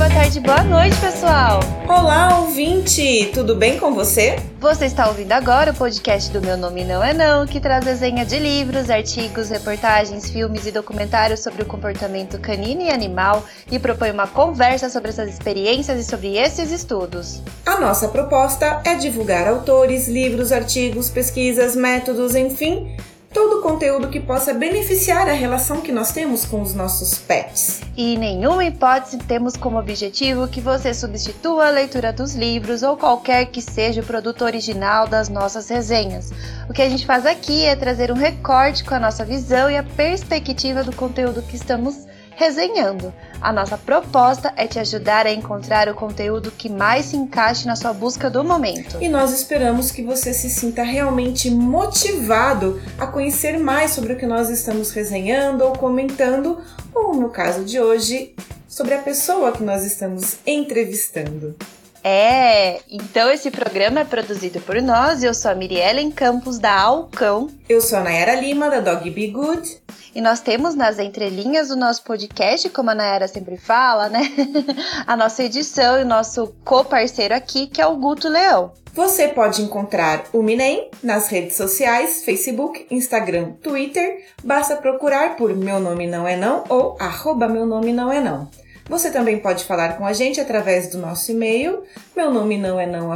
boa tarde, boa noite, pessoal! Olá, ouvinte! Tudo bem com você? Você está ouvindo agora o podcast do Meu Nome Não É Não, que traz desenha de livros, artigos, reportagens, filmes e documentários sobre o comportamento canino e animal e propõe uma conversa sobre essas experiências e sobre esses estudos. A nossa proposta é divulgar autores, livros, artigos, pesquisas, métodos, enfim todo o conteúdo que possa beneficiar a relação que nós temos com os nossos pets. E em nenhuma hipótese temos como objetivo que você substitua a leitura dos livros ou qualquer que seja o produto original das nossas resenhas. O que a gente faz aqui é trazer um recorte com a nossa visão e a perspectiva do conteúdo que estamos resenhando. A nossa proposta é te ajudar a encontrar o conteúdo que mais se encaixe na sua busca do momento. E nós esperamos que você se sinta realmente motivado a conhecer mais sobre o que nós estamos resenhando ou comentando, ou no caso de hoje, sobre a pessoa que nós estamos entrevistando. É, então esse programa é produzido por nós. Eu sou a Miriellen Campos da Alcão. Eu sou a Nayara Lima da Dog Be Good. E nós temos nas entrelinhas do nosso podcast, como a Nayara sempre fala, né? a nossa edição e o nosso co-parceiro aqui, que é o Guto Leão. Você pode encontrar o Minem nas redes sociais, Facebook, Instagram, Twitter. Basta procurar por Meu Nome Não É Não ou arroba Meu Nome Não É Não. Você também pode falar com a gente através do nosso e-mail, meu nome não é não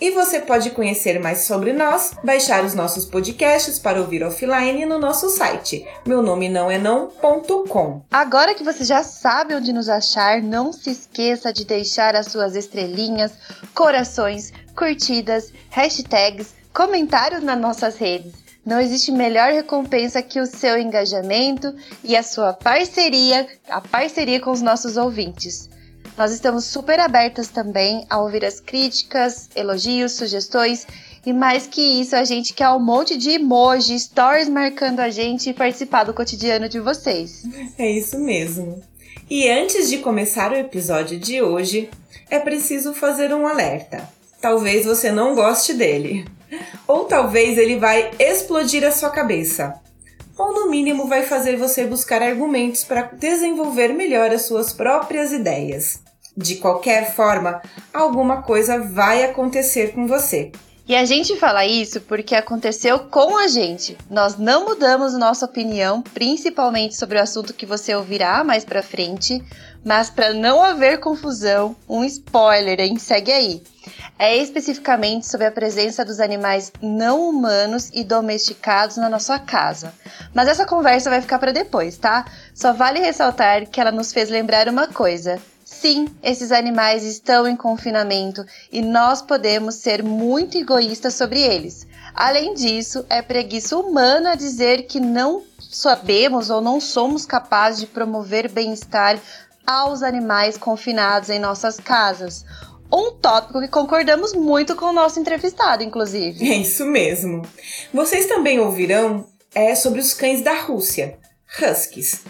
e você pode conhecer mais sobre nós, baixar os nossos podcasts para ouvir offline no nosso site, meu nome não é não.com. Agora que você já sabe onde nos achar, não se esqueça de deixar as suas estrelinhas, corações, curtidas, hashtags, comentários nas nossas redes. Não existe melhor recompensa que o seu engajamento e a sua parceria, a parceria com os nossos ouvintes. Nós estamos super abertas também a ouvir as críticas, elogios, sugestões e mais que isso, a gente quer um monte de emojis, stories marcando a gente e participar do cotidiano de vocês. É isso mesmo. E antes de começar o episódio de hoje, é preciso fazer um alerta. Talvez você não goste dele. Ou talvez ele vai explodir a sua cabeça. Ou no mínimo vai fazer você buscar argumentos para desenvolver melhor as suas próprias ideias. De qualquer forma, alguma coisa vai acontecer com você. E a gente fala isso porque aconteceu com a gente. Nós não mudamos nossa opinião, principalmente sobre o assunto que você ouvirá mais para frente, mas para não haver confusão, um spoiler, hein? Segue aí. É especificamente sobre a presença dos animais não humanos e domesticados na nossa casa. Mas essa conversa vai ficar para depois, tá? Só vale ressaltar que ela nos fez lembrar uma coisa. Sim, esses animais estão em confinamento e nós podemos ser muito egoístas sobre eles. Além disso, é preguiça humana dizer que não sabemos ou não somos capazes de promover bem-estar aos animais confinados em nossas casas. Um tópico que concordamos muito com o nosso entrevistado, inclusive. É isso mesmo. Vocês também ouvirão é sobre os cães da Rússia, Huskies.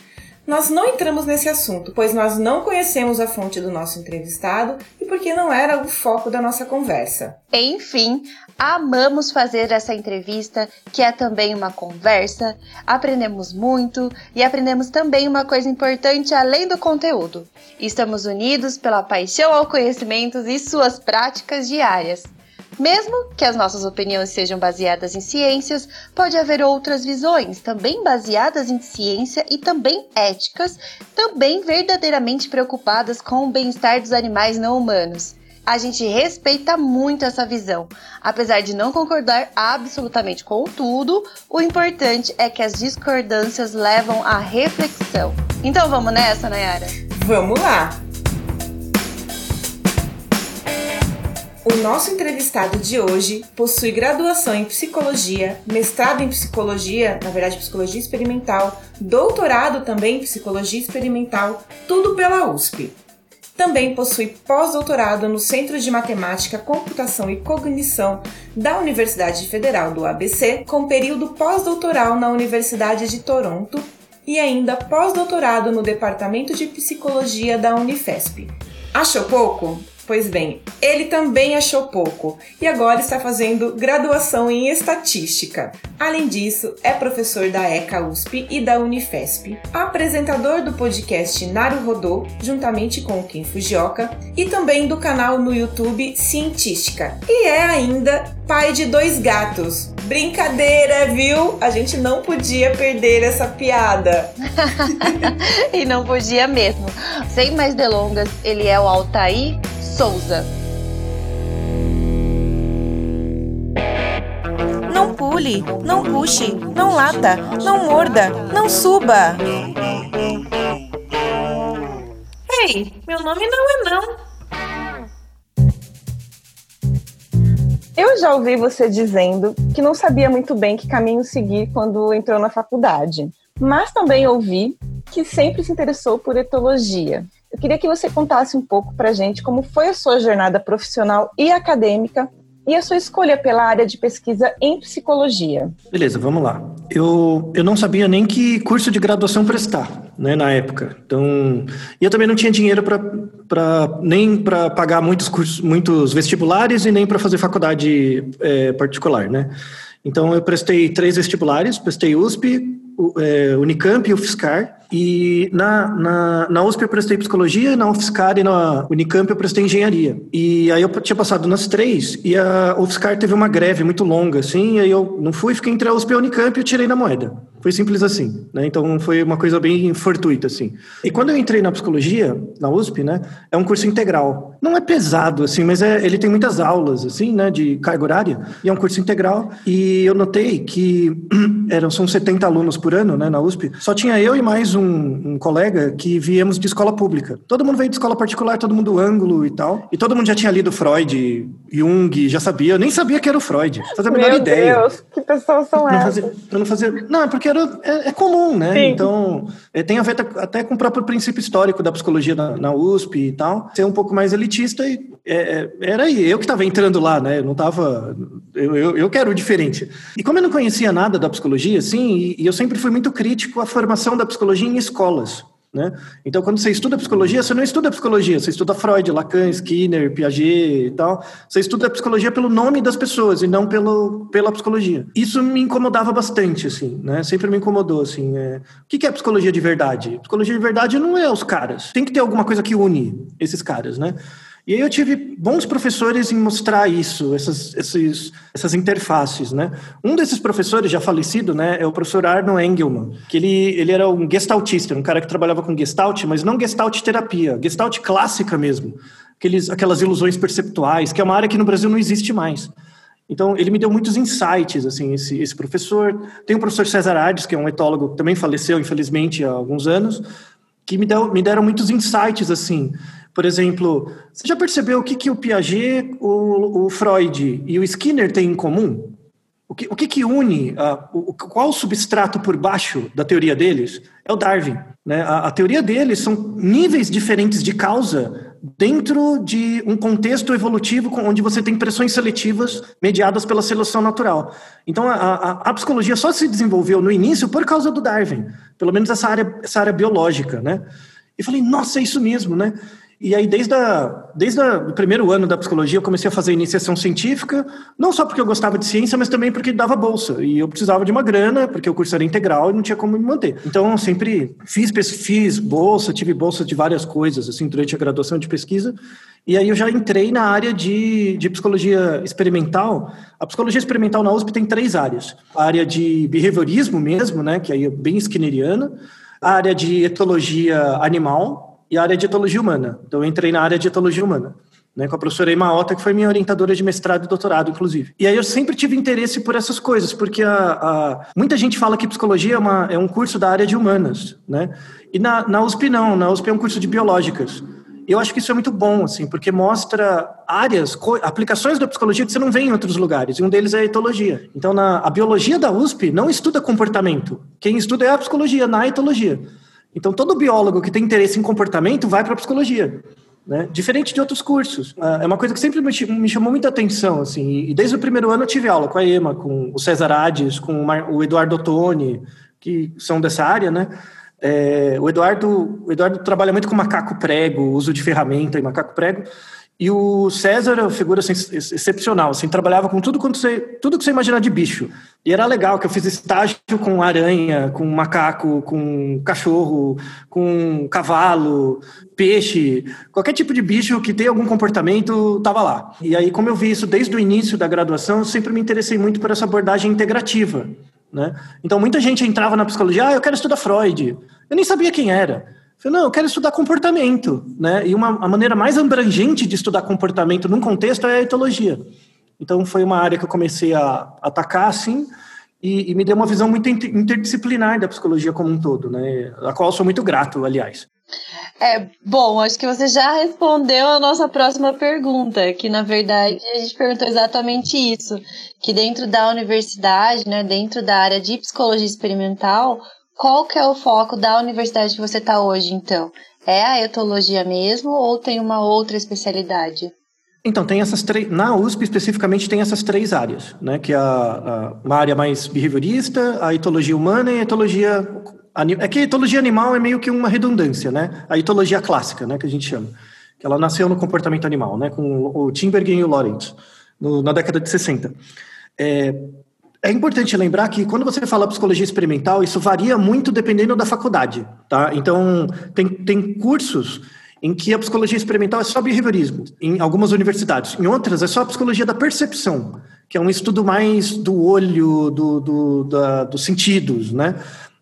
Nós não entramos nesse assunto, pois nós não conhecemos a fonte do nosso entrevistado e porque não era o foco da nossa conversa. Enfim, amamos fazer essa entrevista, que é também uma conversa. Aprendemos muito e aprendemos também uma coisa importante além do conteúdo. Estamos unidos pela paixão ao conhecimento e suas práticas diárias. Mesmo que as nossas opiniões sejam baseadas em ciências, pode haver outras visões, também baseadas em ciência e também éticas, também verdadeiramente preocupadas com o bem-estar dos animais não humanos. A gente respeita muito essa visão. Apesar de não concordar absolutamente com tudo, o importante é que as discordâncias levam à reflexão. Então vamos nessa, Nayara? Vamos lá! O nosso entrevistado de hoje possui graduação em psicologia, mestrado em psicologia, na verdade psicologia experimental, doutorado também em psicologia experimental, tudo pela USP. Também possui pós-doutorado no Centro de Matemática, Computação e Cognição da Universidade Federal do ABC, com período pós-doutoral na Universidade de Toronto e ainda pós-doutorado no Departamento de Psicologia da Unifesp. Achou pouco? Pois bem, ele também achou pouco e agora está fazendo graduação em estatística. Além disso, é professor da ECA USP e da Unifesp, apresentador do podcast Naru Rodô, juntamente com o Kim Fujioka, e também do canal no YouTube Cientística. E é ainda pai de dois gatos. Brincadeira, viu? A gente não podia perder essa piada. e não podia mesmo. Sem mais delongas, ele é o Altair Souza. Não pule, não puxe, não lata, não morda, não suba. Ei, meu nome não é não. Eu já ouvi você dizendo que não sabia muito bem que caminho seguir quando entrou na faculdade, mas também ouvi que sempre se interessou por etologia. Eu queria que você contasse um pouco para gente como foi a sua jornada profissional e acadêmica e a sua escolha pela área de pesquisa em psicologia. Beleza, vamos lá. Eu, eu não sabia nem que curso de graduação prestar, né, na época. Então, e eu também não tinha dinheiro para nem para pagar muitos cursos, muitos vestibulares e nem para fazer faculdade é, particular, né? Então, eu prestei três vestibulares, prestei USP, é, Unicamp e UFSCar. E na, na, na USP eu prestei psicologia, na UFSCar e na Unicamp eu prestei engenharia. E aí eu tinha passado nas três, e a UFSCar teve uma greve muito longa, assim, e aí eu não fui, fiquei entre a USP e a Unicamp e eu tirei na moeda. Foi simples assim, né? Então foi uma coisa bem fortuita, assim. E quando eu entrei na psicologia, na USP, né? É um curso integral. Não é pesado, assim, mas é, ele tem muitas aulas, assim, né? De carga horária. E é um curso integral. E eu notei que eram, são 70 alunos por ano, né? Na USP. Só tinha eu e mais um, um colega que viemos de escola pública. Todo mundo veio de escola particular, todo mundo ângulo e tal. E todo mundo já tinha lido Freud, Jung, já sabia. Eu nem sabia que era o Freud. Fazia a menor Meu ideia. Deus, que pessoas são não essas? Fazia, eu não fazia... Não, é porque era, é, é comum, né? Sim. Então, é, tem a ver até com o próprio princípio histórico da psicologia na, na USP e tal. Ser um pouco mais elitista e é, é era eu que estava entrando lá, né? Eu não estava... Eu, eu, eu, quero o diferente. E como eu não conhecia nada da psicologia, assim, e, e eu sempre fui muito crítico à formação da psicologia em escolas. Né? Então, quando você estuda psicologia, você não estuda psicologia, você estuda Freud, Lacan, Skinner, Piaget e tal. Você estuda psicologia pelo nome das pessoas e não pelo, pela psicologia. Isso me incomodava bastante, assim, né? Sempre me incomodou, assim. É... O que é psicologia de verdade? Psicologia de verdade não é os caras. Tem que ter alguma coisa que une esses caras, né? E aí eu tive bons professores em mostrar isso, essas, esses, essas interfaces, né? Um desses professores, já falecido, né, é o professor Arno Engelman, que ele, ele era um gestaltista, um cara que trabalhava com gestalt, mas não gestalt terapia, gestalt clássica mesmo, aqueles, aquelas ilusões perceptuais, que é uma área que no Brasil não existe mais. Então, ele me deu muitos insights, assim, esse, esse professor. Tem o professor César Ades, que é um etólogo que também faleceu, infelizmente, há alguns anos, que me, deu, me deram muitos insights, assim, por exemplo, você já percebeu o que, que o Piaget, o, o Freud e o Skinner têm em comum? O que, o que, que une, uh, o, qual o substrato por baixo da teoria deles? É o Darwin. Né? A, a, teoria deles são níveis diferentes de causa dentro de um contexto evolutivo onde você tem pressões seletivas mediadas pela seleção natural. Então, a, a, a, psicologia só se desenvolveu no início por causa do Darwin, pelo menos essa área, essa área biológica. Né? E falei, nossa, é isso mesmo, né? E aí, desde, a, desde a, o primeiro ano da psicologia, eu comecei a fazer iniciação científica, não só porque eu gostava de ciência, mas também porque dava bolsa. E eu precisava de uma grana, porque o curso era integral e não tinha como me manter. Então, eu sempre fiz, fiz bolsa, tive bolsa de várias coisas, assim, durante a graduação de pesquisa. E aí eu já entrei na área de, de psicologia experimental. A psicologia experimental na USP tem três áreas. A área de behaviorismo mesmo, né, que aí é bem skinneriana. A área de etologia animal, e a área de etologia humana. Então, eu entrei na área de etologia humana. Né, com a professora Emaota, que foi minha orientadora de mestrado e doutorado, inclusive. E aí eu sempre tive interesse por essas coisas, porque a, a, muita gente fala que psicologia é, uma, é, um curso da área de humanas, né? E na, na USP não, na USP é um curso de biológicas. Eu acho que isso é muito bom, assim, porque mostra áreas, aplicações da psicologia que você não vê em outros lugares, e um deles é a etologia. Então, na, a biologia da USP não estuda comportamento. Quem estuda é a psicologia, na etologia. Então, todo biólogo que tem interesse em comportamento vai para a psicologia. Né? Diferente de outros cursos. Ah, é uma coisa que sempre me chamou muita atenção, assim, e desde o primeiro ano eu tive aula com a EMA, com o César Ades, com o Eduardo Ottoni, que são dessa área, né? É, o, Eduardo, o Eduardo trabalha muito com macaco prego, uso de ferramenta e macaco prego, E o César é uma figura assim, excepcional, assim, trabalhava com tudo, quanto você, tudo que você imaginar de bicho. E era legal que eu fiz estágio com aranha, com macaco, com cachorro, com cavalo, peixe, qualquer tipo de bicho que tem algum comportamento estava lá. E aí, como eu vi isso desde o início da graduação, eu sempre me interessei muito por essa abordagem integrativa. Né? Então, muita gente entrava na psicologia, ah, eu quero estudar Freud. Eu nem sabia quem era. Falei, não, eu quero estudar comportamento, né? E uma, a maneira mais abrangente de estudar comportamento num contexto é a etologia. Então foi uma área que eu comecei a atacar, assim, e, e me deu uma visão muito interdisciplinar da psicologia como um todo, né? A qual sou muito grato, aliás. É, bom, acho que você já respondeu a nossa próxima pergunta, que na verdade a gente perguntou exatamente isso, que dentro da universidade, né, dentro da área de psicologia experimental, qual que é o foco da universidade que você está hoje, então? É a etologia mesmo ou tem uma outra especialidade? Então, tem essas três. Na USP, especificamente, tem essas três áreas, né? Que é a, a, uma área mais behaviorista, a etologia humana e a etologia. É que a etologia animal é meio que uma redundância, né? A etologia clássica, né? Que a gente chama. Que ela nasceu no comportamento animal, né? Com o Timbergen e o Lawrence, no, na década de 60. É, é importante lembrar que quando você fala psicologia experimental, isso varia muito dependendo da faculdade, tá? Então, tem, tem cursos em que a psicologia experimental é só behaviorismo, em algumas universidades. Em outras, é só a psicologia da percepção, que é um estudo mais do olho, do, do da, dos sentidos, né?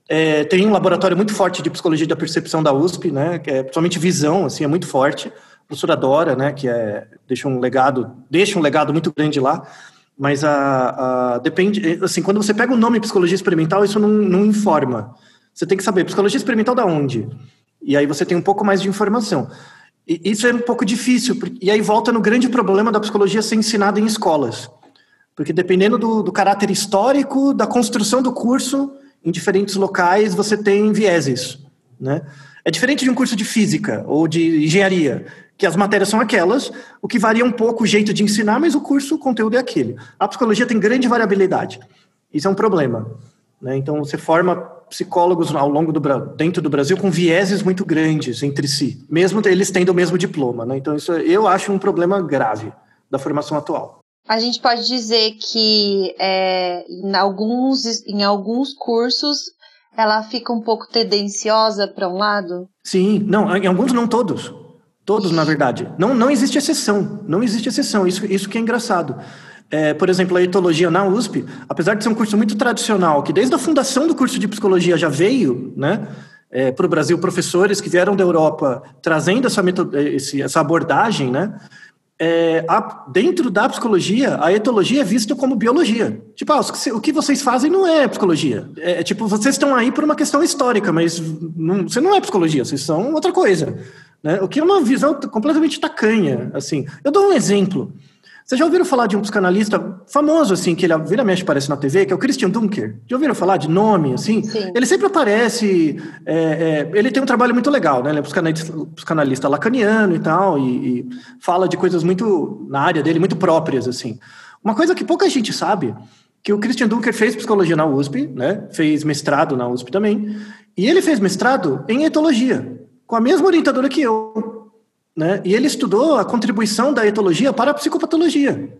É, tem um laboratório muito forte de psicologia da percepção da USP, né? Que é principalmente visão, assim, é muito forte. A professora Dora, né? Que é, deixa um legado, deixa um legado muito grande lá. Mas a, a, depende, assim, quando você pega o nome psicologia experimental, isso não, não informa. Você tem que saber psicologia experimental da onde? E aí você tem um pouco mais de informação. E isso é um pouco difícil, e aí volta no grande problema da psicologia ser ensinada em escolas. Porque dependendo do, do caráter histórico, da construção do curso, em diferentes locais você tem vieses, né? É diferente de um curso de física ou de engenharia, que as matérias são aquelas, o que varia um pouco o jeito de ensinar, mas o curso, o conteúdo é aquele. A psicologia tem grande variabilidade. Isso é um problema. Né? Então, você forma psicólogos ao longo do dentro do Brasil com vieses muito grandes entre si, mesmo eles tendo o mesmo diploma. Né? Então, isso eu acho um problema grave da formação atual. A gente pode dizer que é, em, alguns, em alguns cursos ela fica um pouco tendenciosa para um lado? Sim, não, em alguns não todos. Todos, na verdade. Não, não existe exceção. Não existe exceção. Isso, isso que é engraçado. É, por exemplo, a etologia na USP, apesar de ser um curso muito tradicional, que desde a fundação do curso de psicologia já veio, né, é, para o Brasil, professores que vieram da Europa trazendo essa, esse, essa abordagem, né, é, a, dentro da psicologia, a etologia é vista como biologia. Tipo, ah, o que vocês fazem não é psicologia. É, é tipo, vocês estão aí por uma questão histórica, mas não, você não é psicologia, vocês são outra coisa. Né? O que é uma visão completamente tacanha. Assim. Eu dou um exemplo. Vocês já ouviram falar de um psicanalista famoso, assim, que ele vira mexe aparece na TV, que é o Christian Dunker? Já ouviram falar de nome, assim? Sim. Ele sempre aparece, é, é, ele tem um trabalho muito legal, né? Ele é um psicanalista, psicanalista lacaniano e tal, e, e, fala de coisas muito, na área dele, muito próprias, assim. Uma coisa que pouca gente sabe, que o Christian Dunker fez psicologia na USP, né? Fez mestrado na USP também, e ele fez mestrado em etologia com a mesma orientadora que eu. Né? E ele estudou a contribuição da etologia para a psicopatologia.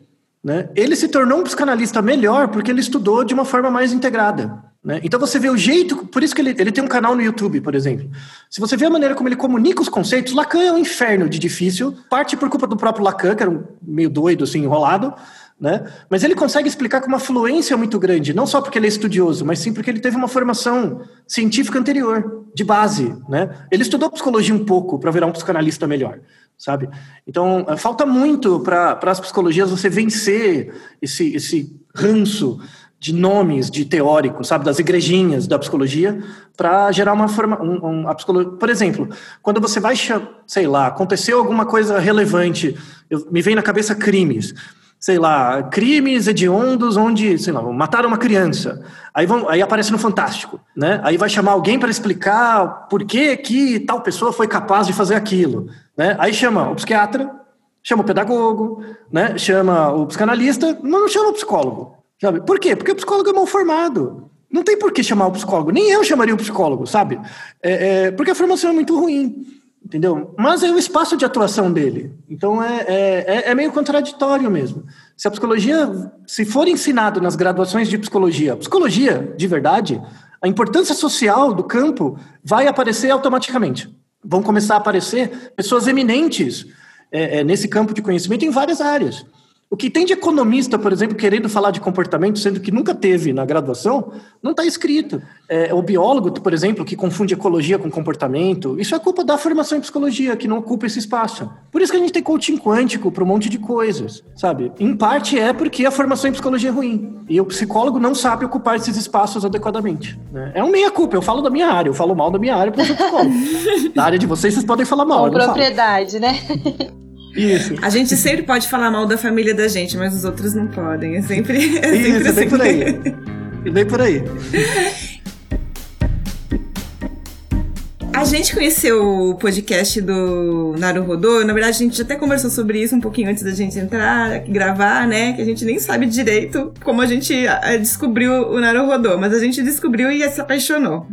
Né? Ele se tornou um psicanalista melhor porque ele estudou de uma forma mais integrada. Né? Então você vê o jeito, por isso que ele, ele tem um canal no YouTube, por exemplo. Se você vê a maneira como ele comunica os conceitos, Lacan é um inferno de difícil, parte por culpa do próprio Lacan, que era um meio doido, assim, enrolado, né? Mas ele consegue explicar com uma fluência muito grande, não só porque ele é estudioso, mas sim porque ele teve uma formação científica anterior, de base. Né? Ele estudou psicologia um pouco para virar um psicanalista melhor, sabe? Então, eh, falta muito para as psicologias você vencer esse, esse ranço de nomes de teóricos, sabe, das igrejinhas da psicologia, para gerar uma forma, um, um, a psicologia, por exemplo, quando você vai, sei lá, aconteceu alguma coisa relevante, eu, me vem na cabeça crimes, sei lá, crimes hediondos onde, sei lá, mataram uma criança. Aí, vão, aí aparece no Fantástico, né? Aí vai chamar alguém para explicar por que, que tal pessoa foi capaz de fazer aquilo, né? Aí chama o psiquiatra, chama o pedagogo, né? Chama o psicanalista, mas não chama o psicólogo, sabe? Por quê? Porque o psicólogo é mal formado. Não tem por que chamar o psicólogo. Nem eu chamaria o psicólogo, sabe? É, é, porque a formação é muito ruim. Entendeu? Mas é o espaço de atuação dele. Então é, é, é, é meio contraditório mesmo. Se a psicologia, se for ensinado nas graduações de psicologia, psicologia de verdade, a importância social do campo vai aparecer automaticamente. Vão começar a aparecer pessoas eminentes é, é, nesse campo de conhecimento em várias áreas. O que tem de economista, por exemplo, querendo falar de comportamento, sendo que nunca teve na graduação, não está escrito. É, o biólogo, por exemplo, que confunde ecologia com comportamento, isso é culpa da formação em psicologia, que não ocupa esse espaço. Por isso que a gente tem coaching quântico para um monte de coisas, sabe? Em parte é porque a formação em psicologia é ruim. E o psicólogo não sabe ocupar esses espaços adequadamente. Né? É um meia-culpa. Eu falo da minha área, eu falo mal da minha área porque eu sou psicólogo. da área de vocês, vocês podem falar mal. Com propriedade, né? Isso. A gente sempre pode falar mal da família da gente, mas os outros não podem. É sempre, é sempre Isso, assim. bem por aí. E bem por aí. A gente conheceu o podcast do Naru Rodô, na verdade a gente até conversou sobre isso um pouquinho antes da gente entrar, gravar, né? Que a gente nem sabe direito como a gente descobriu o Naru Rodô, mas a gente descobriu e se apaixonou.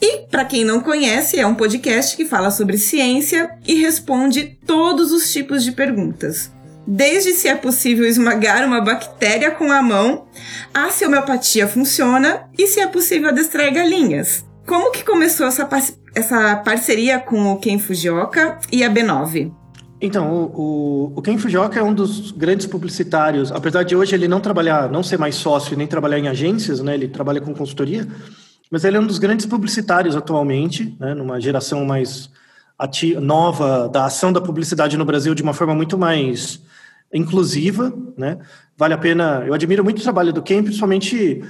E, para quem não conhece, é um podcast que fala sobre ciência e responde todos os tipos de perguntas. Desde se é possível esmagar uma bactéria com a mão, a se homeopatia funciona e se é possível adestrar galinhas. Como que começou essa, par essa parceria com o Ken Fujioka e a B9? Então, o, o, o Ken Fujioka é um dos grandes publicitários, apesar de hoje ele não trabalhar, não ser mais sócio nem trabalhar em agências, né? Ele trabalha com consultoria, mas ele é um dos grandes publicitários atualmente, né, numa geração mais ativa, nova da ação da publicidade no Brasil de uma forma muito mais inclusiva, né? Vale a pena. Eu admiro muito o trabalho do Ken, principalmente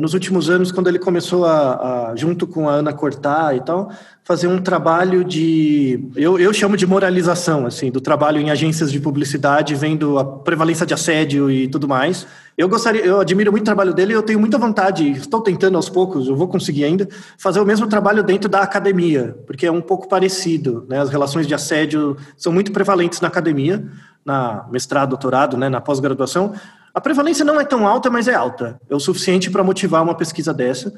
nos últimos anos, quando ele começou a, a, junto com a Ana Cortá e tal, fazer um trabalho de, eu, eu chamo de moralização, assim, do trabalho em agências de publicidade, vendo a prevalência de assédio e tudo mais. Eu gostaria, eu admiro muito o trabalho dele eu tenho muita vontade, estou tentando aos poucos, eu vou conseguir ainda, fazer o mesmo trabalho dentro da academia, porque é um pouco parecido, né? As relações de assédio são muito prevalentes na academia, na mestrado, doutorado, né, na pós-graduação, a prevalência não é tão alta, mas é alta. É o suficiente para motivar uma pesquisa dessa.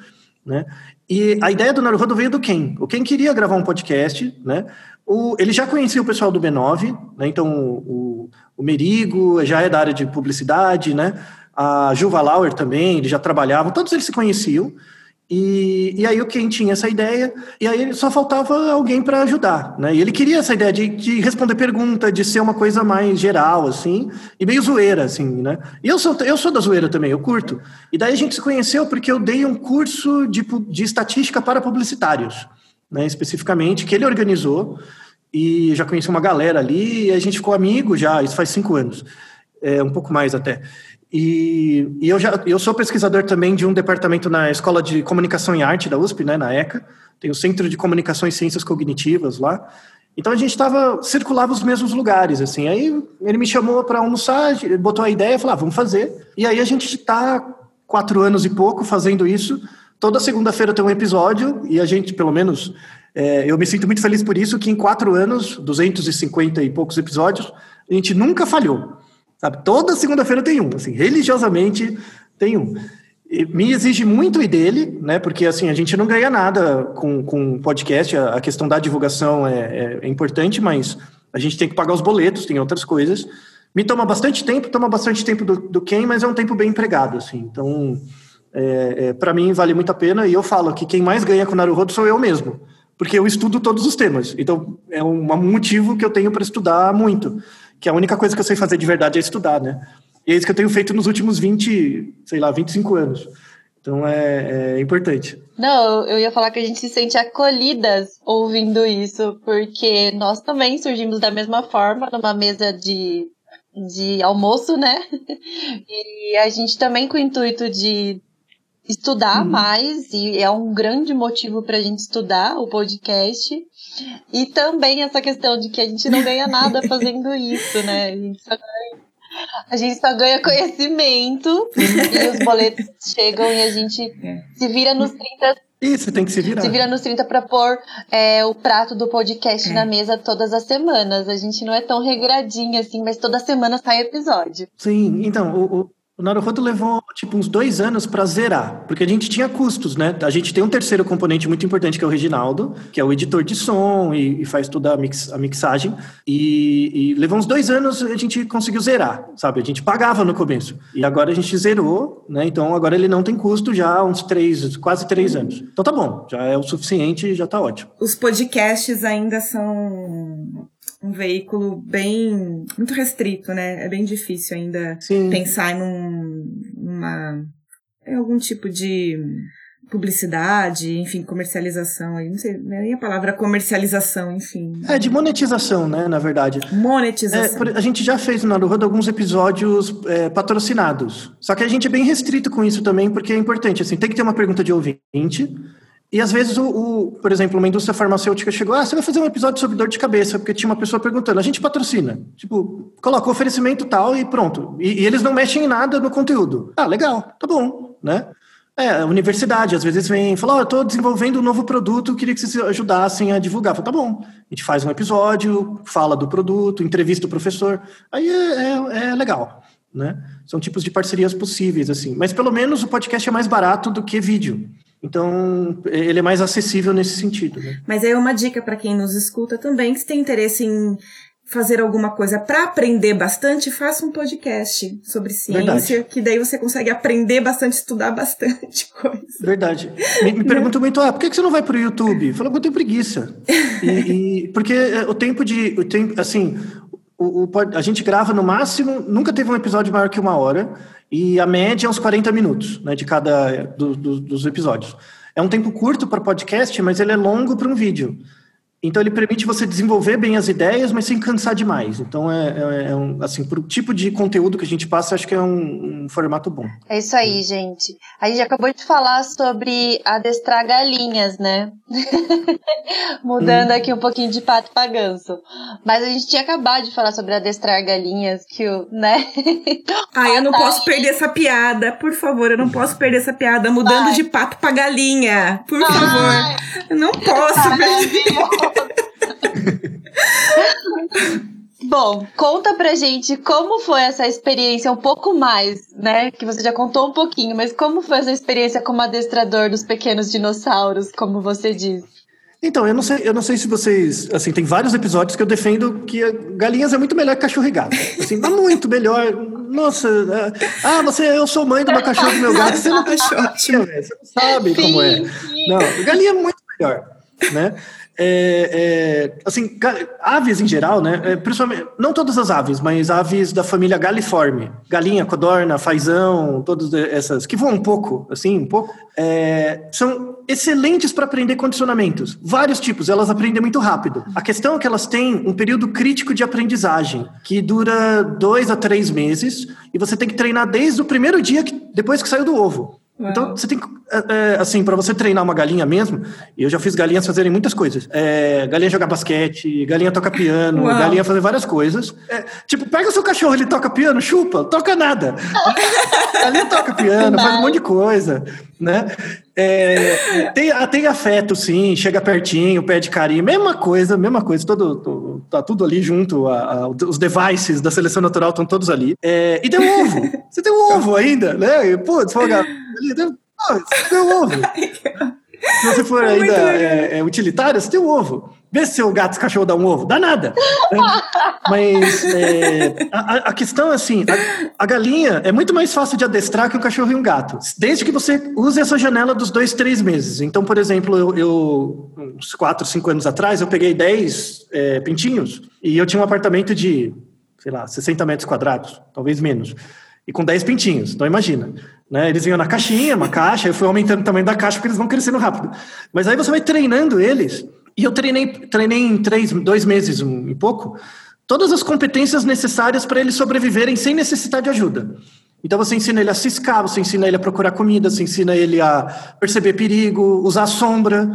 Né? E a ideia do Naruhodo veio do Ken. O Ken queria gravar um podcast, né? O, ele já conhecia o pessoal do B9, né? então o, o Merigo já é da área de publicidade, né? A Juva Lauer também, eles já trabalhavam, todos eles se conheciam. E, e aí o Ken tinha essa ideia, e aí só faltava alguém para ajudar, né? E ele queria essa ideia de, de, responder pergunta, de ser uma coisa mais geral, assim, e meio zoeira, assim, né? E eu sou, eu sou da zoeira também, eu curto. E daí a gente se conheceu porque eu dei um curso de, de estatística para publicitários, né? Especificamente, que ele organizou, e já conheci uma galera ali, e a gente ficou amigo já, isso faz cinco anos, é, um pouco mais até. E, e, eu já eu sou pesquisador também de um departamento na Escola de Comunicação e Arte da USP, né, na ECA. Tem o Centro de Comunicação e Ciências Cognitivas lá. Então a gente estava circulava os mesmos lugares, assim. Aí ele me chamou para almoçar, botou a ideia, falou, ah, vamos fazer. E aí a gente está quatro anos e pouco fazendo isso. Toda segunda-feira tem um episódio e a gente, pelo menos, é, eu me sinto muito feliz por isso, que em quatro anos, 250 e poucos episódios, a gente nunca falhou. Sabe? Toda segunda-feira tem um, assim, religiosamente tem um. E me exige muito e dele, né? Porque assim, a gente não ganha nada com, com podcast, a, a questão da divulgação é, é, é, importante, mas a gente tem que pagar os boletos, tem outras coisas. Me toma bastante tempo, toma bastante tempo do, do quem, mas é um tempo bem empregado, assim. Então, é, é para mim vale muito a pena, e eu falo que quem mais ganha com o Naruhodo sou eu mesmo, porque eu estudo todos os temas. Então, é um motivo que eu tenho para estudar muito que a única coisa que eu sei fazer de verdade é estudar, né? E é isso que eu tenho feito nos últimos 20, sei lá, 25 anos. Então é, é, importante. Não, eu ia falar que a gente se sente acolhidas ouvindo isso, porque nós também surgimos da mesma forma numa mesa de, de almoço, né? E a gente também com o intuito de estudar uhum. mais, e é um grande motivo para a gente estudar o podcast. E também essa questão de que a gente não ganha nada fazendo isso, né? A gente só ganha, a gente só ganha conhecimento e os boletos chegam e a gente é. se vira nos 30 isso, tem que se virar. Se vira nos 30 para pôr é, o prato do podcast é. na mesa todas as semanas. A gente não é tão regradinha assim, mas toda semana sai episódio. Sim, então, o, O Naruhodo levou, tipo, uns dois anos para zerar, porque a gente tinha custos, né? A gente tem um terceiro componente muito importante, que é o Reginaldo, que é o editor de som e, e faz toda a, mix, a mixagem. E, e, levou uns dois anos a gente conseguiu zerar, sabe? A gente pagava no começo. E agora a gente zerou, né? Então agora ele não tem custo já há uns três, quase três anos. Então tá bom, já é o suficiente já tá ótimo. Os podcasts ainda são um veículo bem muito restrito, né? É bem difícil ainda Sim. pensar em uma em algum tipo de publicidade, enfim, comercialização, aí não sei é nem a palavra comercialização, enfim. É, de monetização, né, na verdade. Monetização. É, a gente já fez no Naruhodo alguns episódios é, patrocinados, só que a gente é bem restrito com isso também, porque é importante, assim, tem que ter uma pergunta de ouvinte, e às vezes, o, o, por exemplo, uma indústria farmacêutica chegou, ah, você vai fazer um episódio sobre dor de cabeça, porque tinha uma pessoa perguntando, a gente patrocina. Tipo, coloca o oferecimento tal e pronto. E, e, eles não mexem em nada no conteúdo. Ah, legal, tá bom, né? É, a universidade às vezes vem e fala, oh, eu tô desenvolvendo um novo produto, queria que vocês ajudassem a divulgar. Falo, tá bom. A gente faz um episódio, fala do produto, entrevista o professor. Aí é, é, é legal, né? São tipos de parcerias possíveis, assim. Mas pelo menos o podcast é mais barato do que vídeo. Então, ele é mais acessível nesse sentido. Né? Mas aí é uma dica para quem nos escuta também, que se tem interesse em fazer alguma coisa para aprender bastante, faça um podcast sobre ciência, Verdade. que daí você consegue aprender bastante, estudar bastante coisa. Verdade. Me, me perguntam muito, ah, por que você não vai para o YouTube? Fala, eu tenho preguiça. E, e, porque é, o tempo de, o tempo, assim, o, o, a gente grava no máximo, nunca teve um episódio maior que uma hora, e a média é uns 40 minutos né, de cada do, do, dos episódios. É um tempo curto para podcast, mas ele é longo para um vídeo. Então ele permite você desenvolver bem as ideias, mas sem cansar demais. Então é, é, é um assim, para o tipo de conteúdo que a gente passa, acho que é um, um, formato bom. É isso aí, gente. A gente acabou de falar sobre adestrar galinhas, né? Mudando hum. aqui um pouquinho de pato para ganso. Mas a gente tinha acabado de falar sobre adestrar galinhas, que o, né? ah, eu não posso perder essa piada, por favor, eu não posso perder essa piada mudando Ai. de pato para galinha. Por Ai. favor. Eu não posso perder. Bom, conta pra gente como foi essa experiência um pouco mais, né? Que você já contou um pouquinho, mas como foi essa experiência como adestrador dos pequenos dinossauros, como você diz? Então, eu não sei, eu não sei se vocês, assim, tem vários episódios que eu defendo que galinhas é muito melhor que cachorro e gato. Assim, mas muito melhor. Nossa, é, ah, você, eu sou mãe do meu cachorro e do meu gato, você não, você não sabe sim, como é. Sim. Não, galinha é muito melhor, né? É, é, assim, aves em geral, né? É, principalmente, não todas as aves, mas aves da família Galiforme, galinha, codorna, fazão, todas essas que voam um pouco, assim, um pouco, é, são excelentes para aprender condicionamentos, vários tipos. Elas aprendem muito rápido. A questão é que elas têm um período crítico de aprendizagem que dura dois a três meses e você tem que treinar desde o primeiro dia que, depois que saiu do ovo. Então, você tem que, é, é assim, para você treinar uma galinha mesmo, eu já fiz galinhas fazerem muitas coisas. É, galinha jogar basquete, galinha tocar piano, Uau. galinha fazer várias coisas. É, tipo, pega o seu cachorro, ele toca piano, chupa, toca nada. galinha toca piano, faz um monte de coisa, né? É, tem, ah, tem afeto, sim, chega pertinho, pede carinho, mesma coisa, mesma coisa, todo, todo tá tudo ali junto, a, a, os devices da seleção natural estão todos ali. E deu ovo, você tem um ovo ainda, né? Pô, desfogar ali, pô, você tem um ovo. Se você for ainda é, é, utilitário, você tem um ovo. Vê se seu gato e cachorro dá um ovo. Dá nada. Mas é, a, a, questão é assim: a, a, galinha é muito mais fácil de adestrar que um cachorro e um gato. Desde que você use essa janela dos dois, três meses. Então, por exemplo, eu, eu uns quatro, cinco anos atrás, eu peguei dez é, pintinhos e eu tinha um apartamento de, sei lá, 60 metros quadrados, talvez menos. E com 10 pintinhos. Então, imagina. Né? Eles vinham na caixinha, uma caixa, eu fui aumentando o tamanho da caixa porque eles vão crescendo rápido. Mas aí você vai treinando eles e eu treinei, treinei em três, dois meses um, e pouco, todas as competências necessárias para eles sobreviverem sem necessidade de ajuda. Então você ensina ele a ciscar, você ensina ele a procurar comida, você ensina ele a perceber perigo, usar sombra,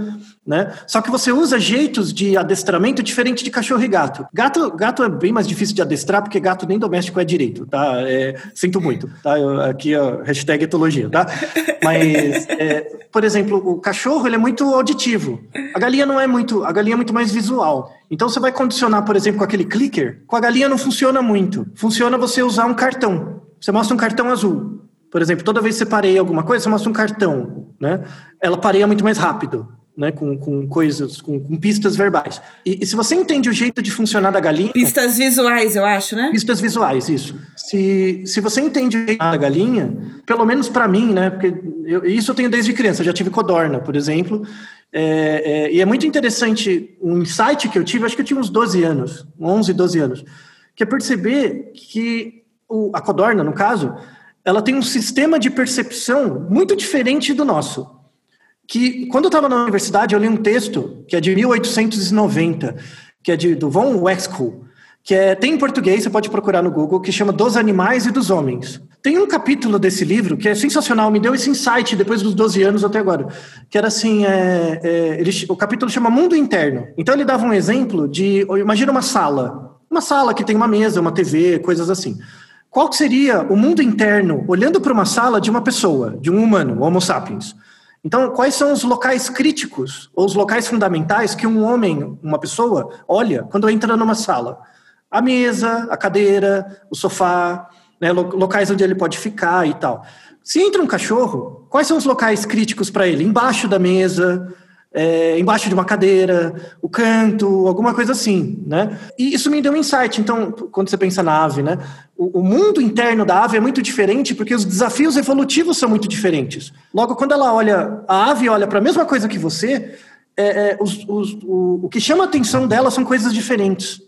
né? Só que você usa jeitos de adestramento diferente de cachorro e gato. Gato, gato é bem mais difícil de adestrar porque gato nem doméstico é direito, tá? É, sinto muito, tá? Eu, aqui a hashtag etologia, tá? Mas, é, por exemplo, o cachorro ele é muito auditivo. A galinha não é muito, a galinha é muito mais visual. Então você vai condicionar, por exemplo, com aquele clicker. Com a galinha não funciona muito. Funciona você usar um cartão. Você mostra um cartão azul. Por exemplo, toda vez que você pareia alguma coisa, você mostra um cartão, né? Ela pareia muito mais rápido né, com, com coisas, com, com pistas verbais. E, e, se você entende o jeito de funcionar da galinha. Pistas visuais, eu acho, né? Pistas visuais, isso. Se, se você entende o jeito da galinha, pelo menos para mim, né? Porque eu, isso eu tenho desde criança, já tive codorna, por exemplo. É, é, e é muito interessante um insight que eu tive, acho que eu tinha uns 12 anos, 11, 12 anos, que é perceber que o, a codorna, no caso, ela tem um sistema de percepção muito diferente do nosso que quando eu estava na universidade eu li um texto que é de 1890, que é de, do Von Wexkull, que é, tem em português, você pode procurar no Google, que chama Dos Animais e dos Homens. Tem um capítulo desse livro que é sensacional, me deu esse insight depois dos 12 anos até agora, que era assim, é, é, ele, o capítulo chama Mundo Interno. Então ele dava um exemplo de, imagina uma sala, uma sala que tem uma mesa, uma TV, coisas assim. Qual seria o mundo interno olhando para uma sala de uma pessoa, de um humano, Homo sapiens? Então, quais são os locais críticos ou os locais fundamentais que um homem, uma pessoa, olha quando entra numa sala? A mesa, a cadeira, o sofá, né, locais onde ele pode ficar e tal. Se entra um cachorro, quais são os locais críticos para ele? Embaixo da mesa, é, embaixo de uma cadeira, o canto, alguma coisa assim, né? E isso me deu um insight. Então, quando você pensa na ave, né? O, o, mundo interno da ave é muito diferente porque os desafios evolutivos são muito diferentes. Logo, quando ela olha, a ave olha para a mesma coisa que você, é, é, os, os, o, o, que chama a atenção dela são coisas diferentes,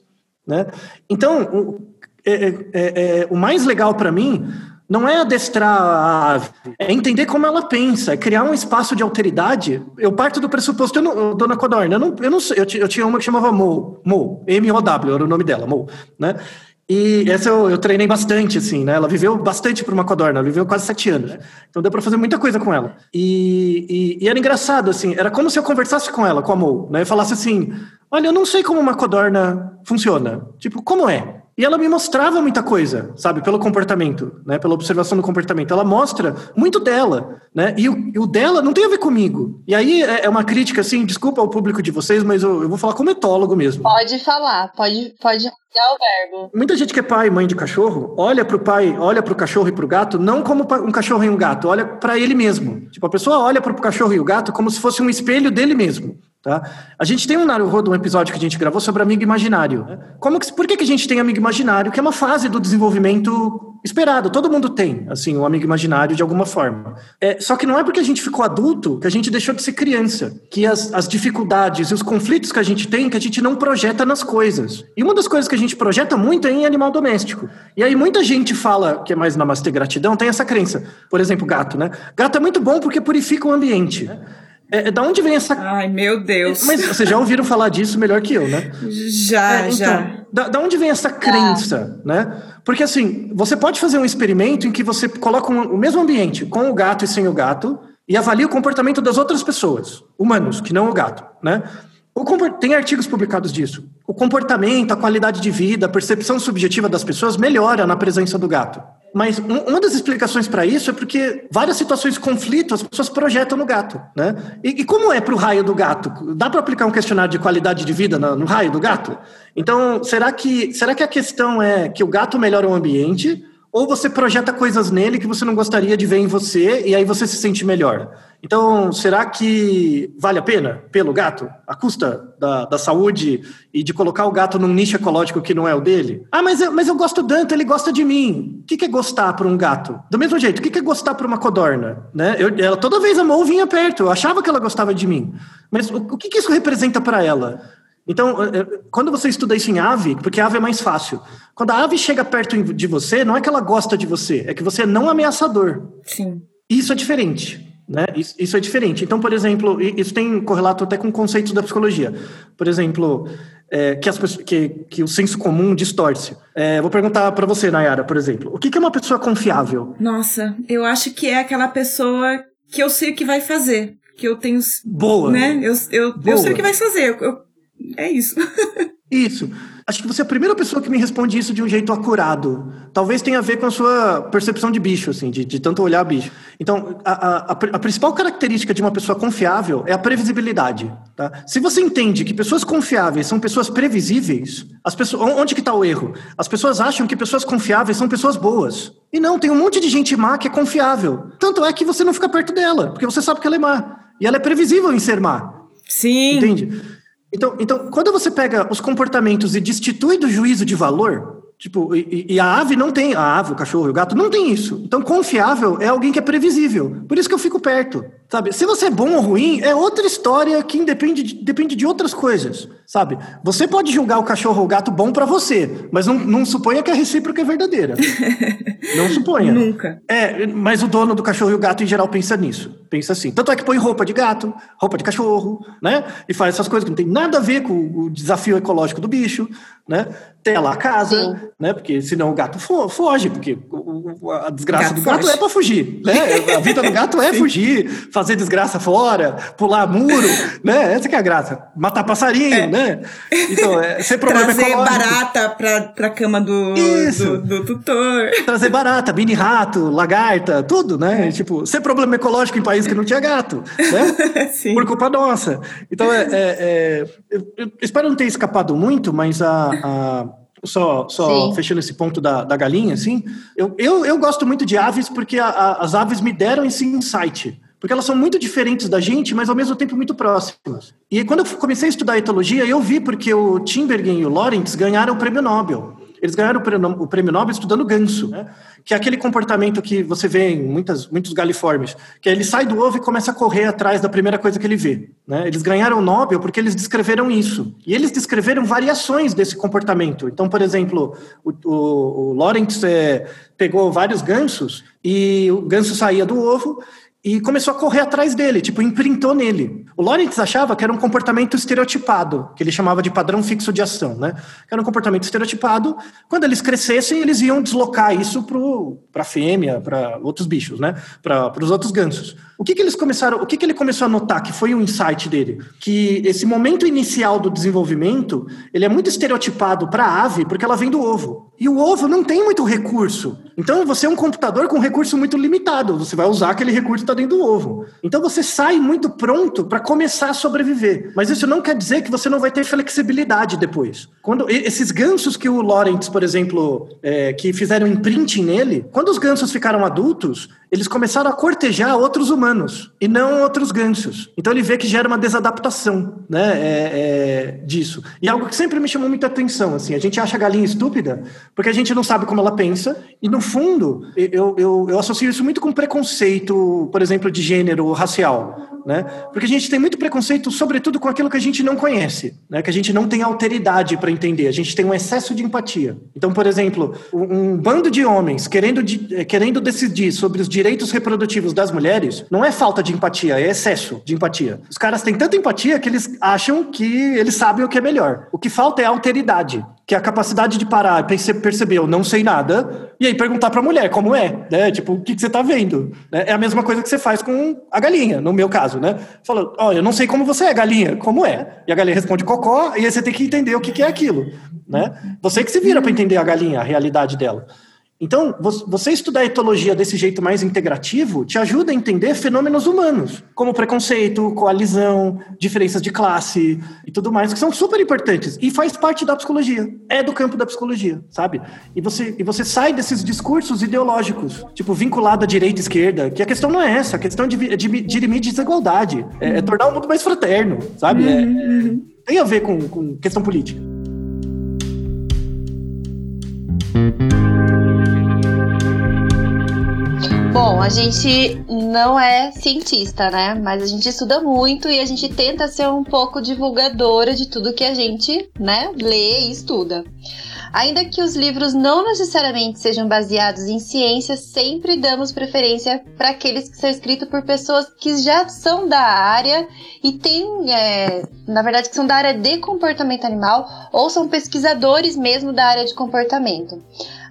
né? Então, o, é, é, é, o mais legal para mim não é adestrar a ave, é entender como ela pensa, é criar um espaço de alteridade. Eu parto do pressuposto, eu não, dona Codorna, eu não, eu não sei, eu, eu tinha uma que chamava Mo, Mo, M-O-W, era o nome dela, Mo, né? E essa eu, eu, treinei bastante, assim, né? Ela viveu bastante por uma codorna, ela viveu quase sete anos. Então deu para fazer muita coisa com ela. E, e, e, era engraçado, assim, era como se eu conversasse com ela, com a Mo, né? Eu falasse assim: olha, eu não sei como uma codorna funciona. Tipo, como é? E ela me mostrava muita coisa, sabe, pelo comportamento, né, pela observação do comportamento. Ela mostra muito dela, né, e o, e o dela não tem a ver comigo. E aí é, é uma crítica, assim, desculpa ao público de vocês, mas eu, eu vou falar como etólogo mesmo. Pode falar, pode, pode. Muita gente que é pai e mãe de cachorro, olha pro pai, olha pro cachorro e pro gato, não como um cachorro e um gato, olha para ele mesmo. Tipo, a pessoa olha pro cachorro e o gato como se fosse um espelho dele mesmo. Tá? A gente tem um Naruhodo, um episódio que a gente gravou sobre amigo imaginário. Como que, por que, que a gente tem amigo imaginário? Que é uma fase do desenvolvimento esperado. Todo mundo tem, assim, um amigo imaginário de alguma forma. É, só que não é porque a gente ficou adulto que a gente deixou de ser criança. Que as, as dificuldades e os conflitos que a gente tem que a gente não projeta nas coisas. E uma das coisas que a gente projeta muito é em animal doméstico. E aí muita gente fala, que é mais namastê gratidão, tem essa crença. Por exemplo, gato, né? Gato é muito bom porque purifica o ambiente. É, da onde vem essa. Ai, meu Deus. Mas vocês já ouviram falar disso melhor que eu, né? Já, é, então, já. Da, da, onde vem essa crença, né? Porque assim, você pode fazer um experimento em que você coloca um, o mesmo ambiente com o gato e sem o gato e avalia o comportamento das outras pessoas, humanos, que não o gato, né? O, tem artigos publicados disso. O comportamento, a qualidade de vida, a percepção subjetiva das pessoas melhora na presença do gato. Mas um, uma das explicações para isso é porque várias situações conflito as pessoas projetam no gato, né? E, e como é para o raio do gato? Dá para aplicar um questionário de qualidade de vida no, no raio do gato? Então, será que, será que a questão é que o gato melhora o ambiente ou você projeta coisas nele que você não gostaria de ver em você e aí você se sente melhor. Então, será que vale a pena pelo gato, a custa da, da saúde e de colocar o gato num nicho ecológico que não é o dele? Ah, mas eu, mas eu gosto tanto, ele gosta de mim. O que, que é gostar para um gato? Do mesmo jeito, o que, que é gostar para uma codorna? Né? Eu, ela toda vez amou vinha perto, eu achava que ela gostava de mim. Mas o, o que, que isso representa para ela? Então, quando você estuda isso em ave, porque a ave é mais fácil. Quando a ave chega perto de você, não é que ela gosta de você, é que você é não ameaçador. Sim. Isso é diferente. Né? Isso, isso é diferente. Então, por exemplo, isso tem correlato até com conceitos da psicologia. Por exemplo, é, que, as, que, que, o senso comum distorce. É, vou perguntar para você, Nayara, por exemplo. O que, que é uma pessoa confiável? Nossa, eu acho que é aquela pessoa que eu sei o que vai fazer. Que eu tenho. Boa! Né? Eu, eu, Boa. eu sei o que vai fazer. Eu, é isso. isso. Acho que você é a primeira pessoa que me responde isso de um jeito acurado. Talvez tenha a ver com a sua percepção de bicho, assim, de, de tanto olhar bicho. Então, a, a, a, principal característica de uma pessoa confiável é a previsibilidade. Tá? Se você entende que pessoas confiáveis são pessoas previsíveis, as pessoas, onde que está o erro? As pessoas acham que pessoas confiáveis são pessoas boas. E não, tem um monte de gente má que é confiável. Tanto é que você não fica perto dela, porque você sabe que ela é má. E ela é previsível em ser má. Sim. Entende? Então, então, quando você pega os comportamentos e destitui do juízo de valor, Tipo, e, e, a ave não tem, a ave, o cachorro o gato não tem isso. Então, confiável é alguém que é previsível. Por isso que eu fico perto, sabe? Se você é bom ou ruim, é outra história que depende de, depende de outras coisas, sabe? Você pode julgar o cachorro ou o gato bom para você, mas não, não suponha que a recíproca é verdadeira. não suponha. Nunca. É, mas o dono do cachorro e o gato, em geral, pensa nisso. Pensa assim. Tanto é que põe roupa de gato, roupa de cachorro, né? E faz essas coisas que não tem nada a ver com o desafio ecológico do bicho, né? Tela a casa, Sim. né? Porque senão o gato fo foge, porque a desgraça gato do gato foge. é para fugir, né? A vida do gato é fugir, fazer desgraça fora, pular muro, né? Essa que é a graça. Matar passarinho, é. né? Então, é, ser problema Trazer ecológico. barata pra, pra cama do, do, do, tutor. Trazer barata, mini rato, lagarta, tudo, né? É. Tipo, ser problema ecológico em país que não tinha gato, né? Sim. Por culpa nossa. Então, é, é, é eu, eu espero não ter escapado muito, mas a, a só, só fechando esse ponto da, da galinha, assim, eu, eu, eu gosto muito de aves porque a, a, as aves me deram esse insight. Porque elas são muito diferentes da gente, mas ao mesmo tempo muito próximas. E quando eu comecei a estudar etologia, eu vi porque o Timbergen e o Lawrence ganharam o prêmio Nobel. Eles ganharam o prêmio Nobel estudando ganso, né? que é aquele comportamento que você vê em muitas, muitos galiformes, que é ele sai do ovo e começa a correr atrás da primeira coisa que ele vê. Né? Eles ganharam o Nobel porque eles descreveram isso. E eles descreveram variações desse comportamento. Então, por exemplo, o, o, o Lawrence é, pegou vários gansos e o ganso saía do ovo e começou a correr atrás dele, tipo, imprintou nele. O Lawrence achava que era um comportamento estereotipado, que ele chamava de padrão fixo de ação, né? Que era um comportamento estereotipado. Quando eles crescessem, eles iam deslocar isso para a fêmea, para outros bichos, né? Para os outros gansos. O que, que eles começaram, o que, que ele começou a notar que foi um insight dele? Que esse momento inicial do desenvolvimento, ele é muito estereotipado para a ave, porque ela vem do ovo. E o ovo não tem muito recurso. Então você é um computador com recurso muito limitado. Você vai usar aquele recurso está dentro do ovo. Então você sai muito pronto para começar a sobreviver. Mas isso não quer dizer que você não vai ter flexibilidade depois. Quando esses gansos que o Lawrence, por exemplo, é, que fizeram imprinting nele, quando os gansos ficaram adultos, eles começaram a cortejar outros humanos e não outros gansos. Então ele vê que gera uma desadaptação né, é, é, disso. E algo que sempre me chamou muita atenção, assim, a gente acha a galinha estúpida porque a gente não sabe como ela pensa e no fundo eu, eu, eu associo isso muito com preconceito, por exemplo, de gênero racial né? Porque a gente tem muito preconceito, sobretudo com aquilo que a gente não conhece, né? Que a gente não tem alteridade para entender, a gente tem um excesso de empatia. Então, por exemplo, um bando de homens querendo, de, eh, querendo decidir sobre os direitos reprodutivos das mulheres não é falta de empatia, é excesso de empatia. Os caras têm tanta empatia que eles acham que eles sabem o que é melhor. O que falta é alteridade que é a capacidade de parar perceber, eu não sei nada, e aí perguntar para a mulher como é, né? Tipo, o que, que você está vendo? Né? É a mesma coisa que você faz com a galinha, no meu caso, né? Fala, ó, oh, eu não sei como você é, galinha, como é? E a galinha responde cocó, e aí você tem que entender o que, que é aquilo, né? Você que se vira para entender a galinha, a realidade dela. Então, você estudar etologia desse jeito mais integrativo te ajuda a entender fenômenos humanos, como preconceito, coalizão, diferenças de classe e tudo mais, que são super importantes e faz parte da psicologia, é do campo da psicologia, sabe? E você, e você sai desses discursos ideológicos, tipo, vinculado à direita e esquerda, que a questão não é essa, a questão é de, de dirimir desigualdade, é, é, tornar o mundo mais fraterno, sabe? É, é, tem a ver com, com questão política. Bom, a gente não é cientista, né? Mas a gente estuda muito e a gente tenta ser um pouco divulgadora de tudo que a gente, né, lê e estuda. Ainda que os livros não necessariamente sejam baseados em ciência, sempre damos preferência para aqueles que são escritos por pessoas que já são da área e têm, é, na verdade, que são da área de comportamento animal ou são pesquisadores mesmo da área de comportamento.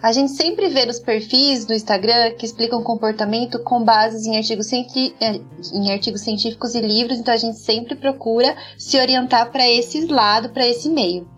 A gente sempre vê nos perfis no Instagram que explicam comportamento com bases em artigos, é, em artigos científicos e livros, então a gente sempre procura se orientar para esse lado, para esse meio.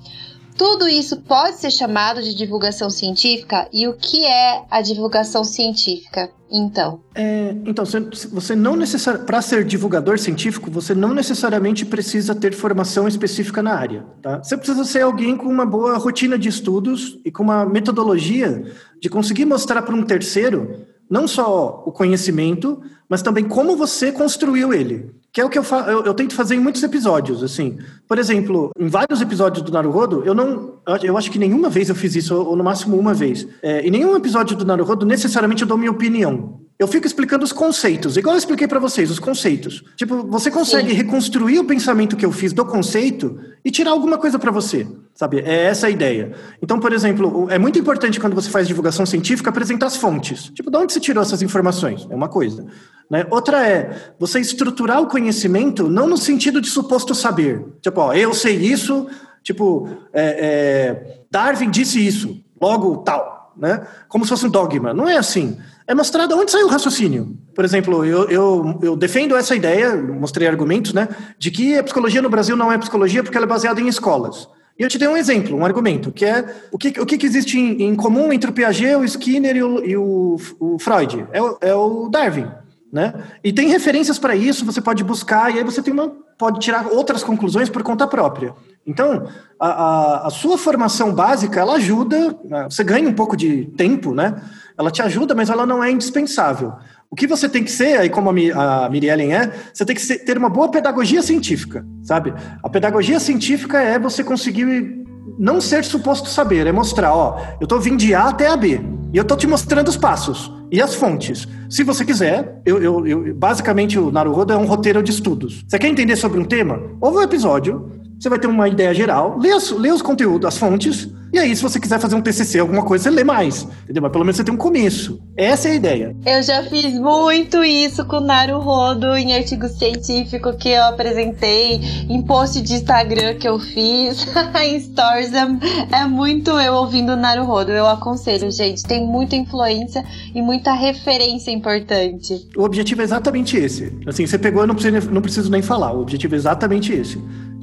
Tudo isso pode ser chamado de divulgação científica? E o que é a divulgação científica? Então, é, então você não necessariamente para ser divulgador científico, você não necessariamente precisa ter formação específica na área. Tá? Você precisa ser alguém com uma boa rotina de estudos e com uma metodologia de conseguir mostrar para um terceiro não só o conhecimento, mas também como você construiu ele. Que é o que eu, eu, eu, tento fazer em muitos episódios, assim. Por exemplo, em vários episódios do Naruhodo, eu não... Eu acho que nenhuma vez eu fiz isso, ou no máximo uma vez. É, em nenhum episódio do Naruhodo, necessariamente eu dou minha opinião. Eu fico explicando os conceitos, igual eu expliquei para vocês, os conceitos. Tipo, você consegue Sim. reconstruir o pensamento que eu fiz do conceito e tirar alguma coisa para você, sabe? É essa a ideia. Então, por exemplo, é muito importante quando você faz divulgação científica apresentar as fontes. Tipo, de onde você tirou essas informações? É uma coisa. Né? Outra é você estruturar o conhecimento não no sentido de suposto saber. Tipo, ó, eu sei isso, tipo, é, é, Darwin disse isso, logo tal, né? Como se fosse um dogma. Não é assim é mostrar de onde saiu o raciocínio. Por exemplo, eu, eu, eu, defendo essa ideia, mostrei argumentos, né, de que a psicologia no Brasil não é psicologia porque ela é baseada em escolas. E eu te dei um exemplo, um argumento, que é o que, o que existe em, em comum entre o Piaget, o Skinner e o, e o, o Freud? É o, é o Darwin. Né? E tem referências para isso, você pode buscar, e aí você tem uma, pode tirar outras conclusões por conta própria. Então, a, a, a sua formação básica, ela ajuda, né, você ganha um pouco de tempo, né? Ela te ajuda, mas ela não é indispensável. O que você tem que ser, aí como a Miriellen é, você tem que ter uma boa pedagogia científica, sabe? A pedagogia científica é você conseguir não ser suposto saber, é mostrar, ó, eu estou vindo de A até a B, e eu estou te mostrando os passos e as fontes. Se você quiser, eu, eu, eu basicamente o Naruhodo é um roteiro de estudos. Você quer entender sobre um tema? Ouve o um episódio, você vai ter uma ideia geral, lê, lê os conteúdos, as fontes, e aí, se você quiser fazer um TCC, alguma coisa, você lê mais, entendeu? Mas pelo menos você tem um começo. Essa é a ideia. Eu já fiz muito isso com Naruhodo em artigo científico que eu apresentei, em post de Instagram que eu fiz, em stories. É, é muito eu ouvindo Naruhodo. Eu aconselho, gente. Tem muita influência e muita referência importante. O objetivo é exatamente esse. Assim, você pegou, eu não preciso, não preciso nem falar. O objetivo é exatamente esse.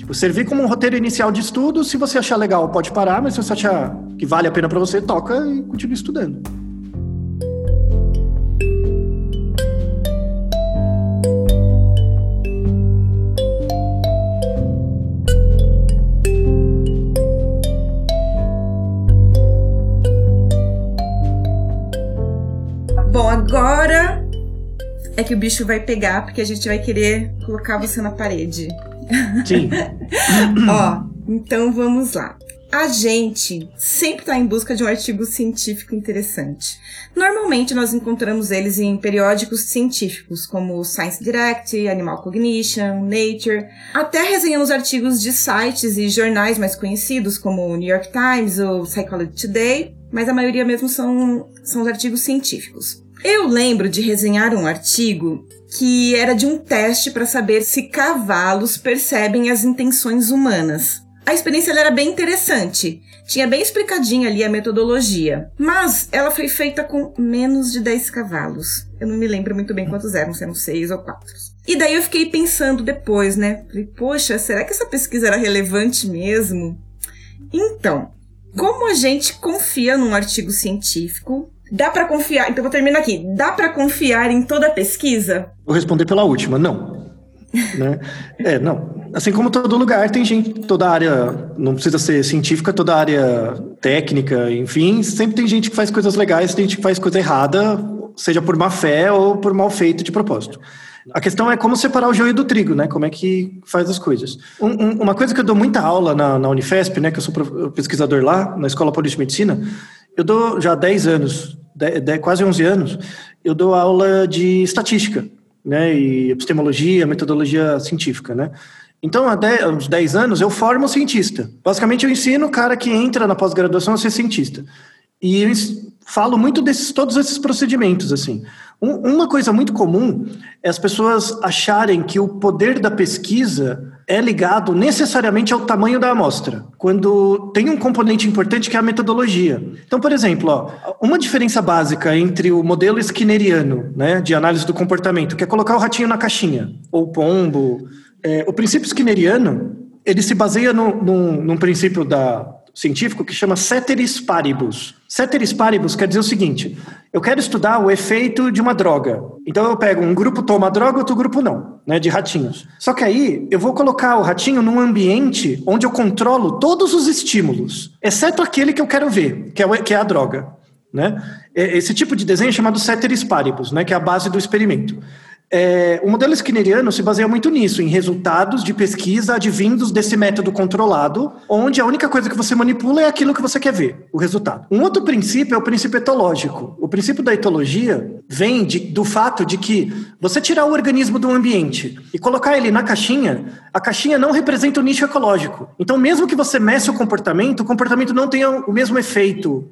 Tipo, servir como um roteiro inicial de estudo. Se você achar legal, pode parar, mas se você achar que vale a pena para você, toca e continue estudando. Bom, agora é que o bicho vai pegar, porque a gente vai querer colocar você na parede. Sim. Ó, então vamos lá. A gente sempre está em busca de um artigo científico interessante. Normalmente nós encontramos eles em periódicos científicos, como Science Direct, Animal Cognition, Nature. Até resenhamos artigos de sites e jornais mais conhecidos, como New York Times ou Psychology Today, mas a maioria mesmo são, são os artigos científicos. Eu lembro de resenhar um artigo que era de um teste para saber se cavalos percebem as intenções humanas. A experiência era bem interessante. Tinha bem explicadinha ali a metodologia. Mas ela foi feita com menos de 10 cavalos. Eu não me lembro muito bem quantos eram, se eram 6 ou 4. E daí eu fiquei pensando depois, né? Falei, poxa, será que essa pesquisa era relevante mesmo? Então, como a gente confia num artigo científico, dá para confiar. Então vou terminar aqui. Dá para confiar em toda a pesquisa? Vou responder pela última, não. né? É, não. Assim como todo lugar, tem gente, toda área, não precisa ser científica, toda área técnica, enfim, sempre tem gente que faz coisas legais, tem gente que faz coisa errada, seja por má fé ou por mal feito de propósito. A questão é como separar o joio do trigo, né? Como é que faz as coisas. Um, um, uma coisa que eu dou muita aula na, na, Unifesp, né? Que eu sou pesquisador lá, na Escola Política de Medicina, eu dou já há 10 anos, 10, 10, quase 11 anos, eu dou aula de estatística né, e epistemologia, metodologia científica, né? Então, há 10, uns 10 anos, eu formo cientista. Basicamente, eu ensino o cara que entra na pós-graduação a ser cientista. E eu falo muito desses todos esses procedimentos, assim. Um, uma coisa muito comum é as pessoas acharem que o poder da pesquisa é ligado necessariamente ao tamanho da amostra, quando tem um componente importante que é a metodologia. Então, por exemplo, ó, uma diferença básica entre o modelo skinneriano, né, de análise do comportamento, que é colocar o ratinho na caixinha, ou pombo, é, o princípio skinneriano, ele se baseia no, no, num princípio da científico que chama ceteris paribus. Ceteris paribus quer dizer o seguinte: eu quero estudar o efeito de uma droga. Então eu pego um grupo toma droga, outro grupo não, né, de ratinhos. Só que aí eu vou colocar o ratinho num ambiente onde eu controlo todos os estímulos, exceto aquele que eu quero ver, que é, que é a droga. Né? Esse tipo de desenho é chamado ceteris paribus, né, que é a base do experimento. É, o modelo skinneriano se baseia muito nisso, em resultados de pesquisa advindos desse método controlado, onde a única coisa que você manipula é aquilo que você quer ver, o resultado. Um outro princípio é o princípio etológico. O princípio da etologia vem de, do fato de que você tirar o organismo do ambiente e colocar ele na caixinha, a caixinha não representa o nicho ecológico. Então, mesmo que você meça o comportamento, o comportamento não tenha o mesmo efeito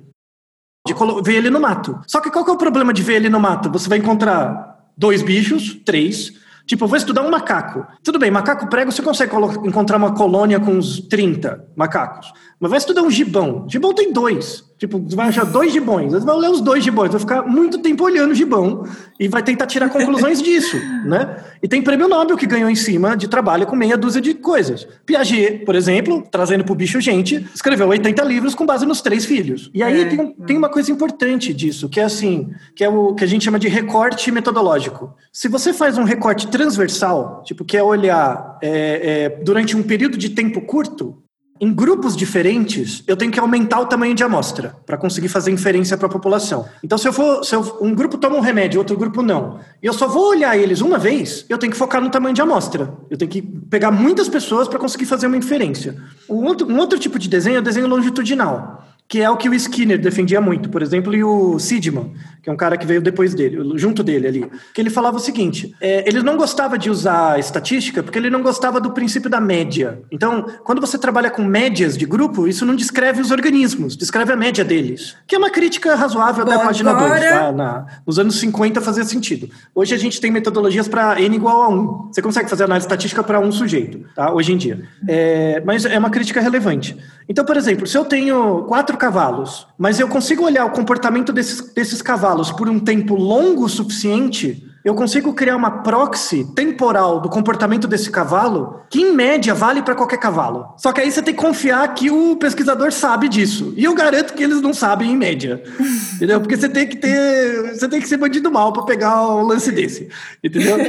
de ver ele no mato. Só que qual que é o problema de ver ele no mato? Você vai encontrar dois bichos, três. Tipo, eu vou estudar um macaco. Tudo bem, macaco prego você consegue encontrar uma colônia com uns 30 macacos. Mas vai estudar um gibão. Gibão tem dois. Tipo, você vai achar dois gibões. Você vai ler os dois gibões, vai ficar muito tempo olhando o gibão e vai tentar tirar conclusões disso, né? E tem prêmio Nobel que ganhou em cima de trabalho com meia dúzia de coisas. Piaget, por exemplo, trazendo pro bicho gente, escreveu 80 livros com base nos três filhos. E aí é. tem, tem uma coisa importante disso, que é assim, que é o que a gente chama de recorte metodológico. Se você faz um recorte transversal, tipo, que é olhar é, é, durante um período de tempo curto, em grupos diferentes, eu tenho que aumentar o tamanho de amostra para conseguir fazer inferência para a população. Então, se eu for, se eu, um grupo toma um remédio, outro grupo não, e eu só vou olhar eles uma vez, eu tenho que focar no tamanho de amostra. Eu tenho que pegar muitas pessoas para conseguir fazer uma inferência. Um outro, um outro tipo de desenho é o desenho longitudinal que é o que o Skinner defendia muito, por exemplo, e o Sidman, que é um cara que veio depois dele, junto dele ali, que ele falava o seguinte: é, ele não gostava de usar estatística porque ele não gostava do princípio da média. Então, quando você trabalha com médias de grupo, isso não descreve os organismos, descreve a média deles, que é uma crítica razoável Bom, da página 2. Tá? Na, nos anos 50 fazia sentido. Hoje a gente tem metodologias para n igual a 1. Você consegue fazer análise estatística para um sujeito, tá? hoje em dia. É, mas é uma crítica relevante. Então, por exemplo, se eu tenho quatro cavalos, mas eu consigo olhar o comportamento desses, desses cavalos por um tempo longo o suficiente, eu consigo criar uma proxy temporal do comportamento desse cavalo, que em média vale para qualquer cavalo. Só que aí você tem que confiar que o pesquisador sabe disso. E eu garanto que eles não sabem em média. entendeu? Porque você tem que ter. Você tem que ser bandido mal para pegar um lance desse. Entendeu?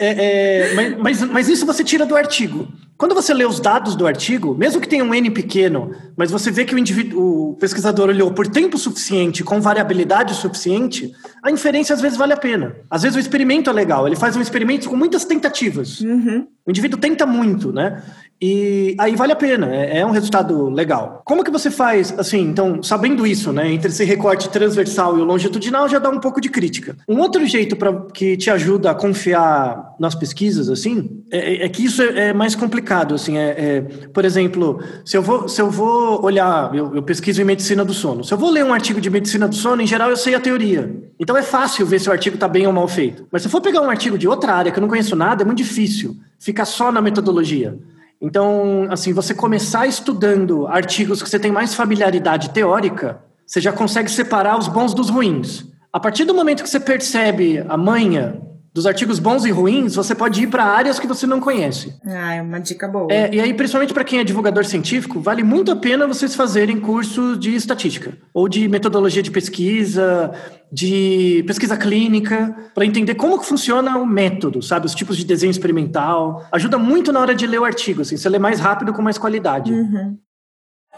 É, é, é, mas, mas, mas, isso você tira do artigo. Quando você lê os dados do artigo, mesmo que tenha um N pequeno, mas você vê que o, o pesquisador olhou por tempo suficiente, com variabilidade suficiente, a inferência às vezes vale a pena. Às vezes o experimento é legal, ele faz um experimento com muitas tentativas. Uhum. O indivíduo tenta muito, né? E aí vale a pena, é, é, um resultado legal. Como que você faz, assim, então, sabendo isso, né, entre esse recorte transversal e o longitudinal, já dá um pouco de crítica. Um outro jeito para que te ajuda a confiar nas pesquisas, assim, é, é, é que isso é, é, mais complicado, assim, é, é, por exemplo, se eu vou, se eu vou olhar, eu, eu pesquiso em medicina do sono, se eu vou ler um artigo de medicina do sono, em geral eu sei a teoria. Então é fácil ver se o artigo está bem ou mal feito. Mas se eu for pegar um artigo de outra área que eu não conheço nada, é muito difícil ficar só na metodologia. Então, assim, você começar estudando artigos que você tem mais familiaridade teórica, você já consegue separar os bons dos ruins. A partir do momento que você percebe a manha dos artigos bons e ruins, você pode ir para áreas que você não conhece. Ah, é uma dica boa. É, e aí, principalmente para quem é divulgador científico, vale muito a pena vocês fazerem cursos de estatística, ou de metodologia de pesquisa, de pesquisa clínica, para entender como que funciona o método, sabe? Os tipos de desenho experimental. Ajuda muito na hora de ler o artigo, assim, você lê mais rápido com mais qualidade. Uhum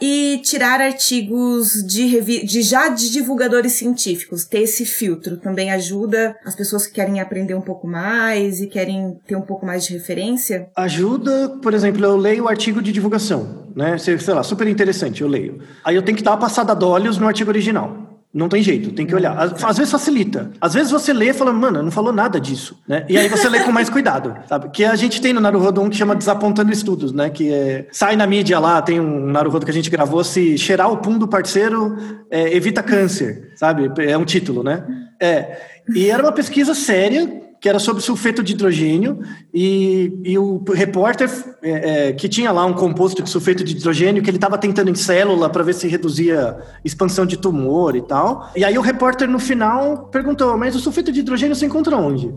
e tirar artigos de, de já de divulgadores científicos, ter esse filtro também ajuda as pessoas que querem aprender um pouco mais e querem ter um pouco mais de referência? Ajuda, por exemplo, eu leio o artigo de divulgação, né? Sei lá, super interessante, eu leio. Aí eu tenho que dar uma passada de olhos no artigo original. Não tem jeito, tem que olhar. Às, às, vezes facilita. Às vezes você lê e fala, mano, não falou nada disso, né? E aí você lê com mais cuidado, sabe? Que a gente tem no Naruhodo um que chama Desapontando Estudos, né? Que é, sai na mídia lá, tem um Naruhodo que a gente gravou, se cheirar o pum do parceiro é, evita câncer, sabe? É um título, né? É. E era uma pesquisa séria, que era sobre sulfeto de hidrogênio, e, e o repórter é, é, que tinha lá um composto de sulfeto de hidrogênio que ele estava tentando em célula para ver se reduzia expansão de tumor e tal. E aí o repórter no final perguntou: Mas o sulfeto de hidrogênio se encontra onde?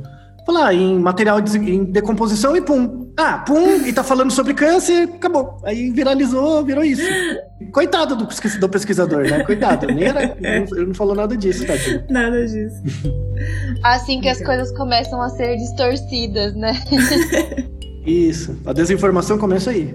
Falar em material de, em decomposição e pum. Ah, pum, e tá falando sobre câncer, acabou. Aí viralizou, virou isso. Coitado do, do pesquisador, né? Coitado. Nem era, ele não, falou nada disso, tadinho. Nada disso. Assim que as coisas começam a ser distorcidas, né? Isso. A desinformação começa aí.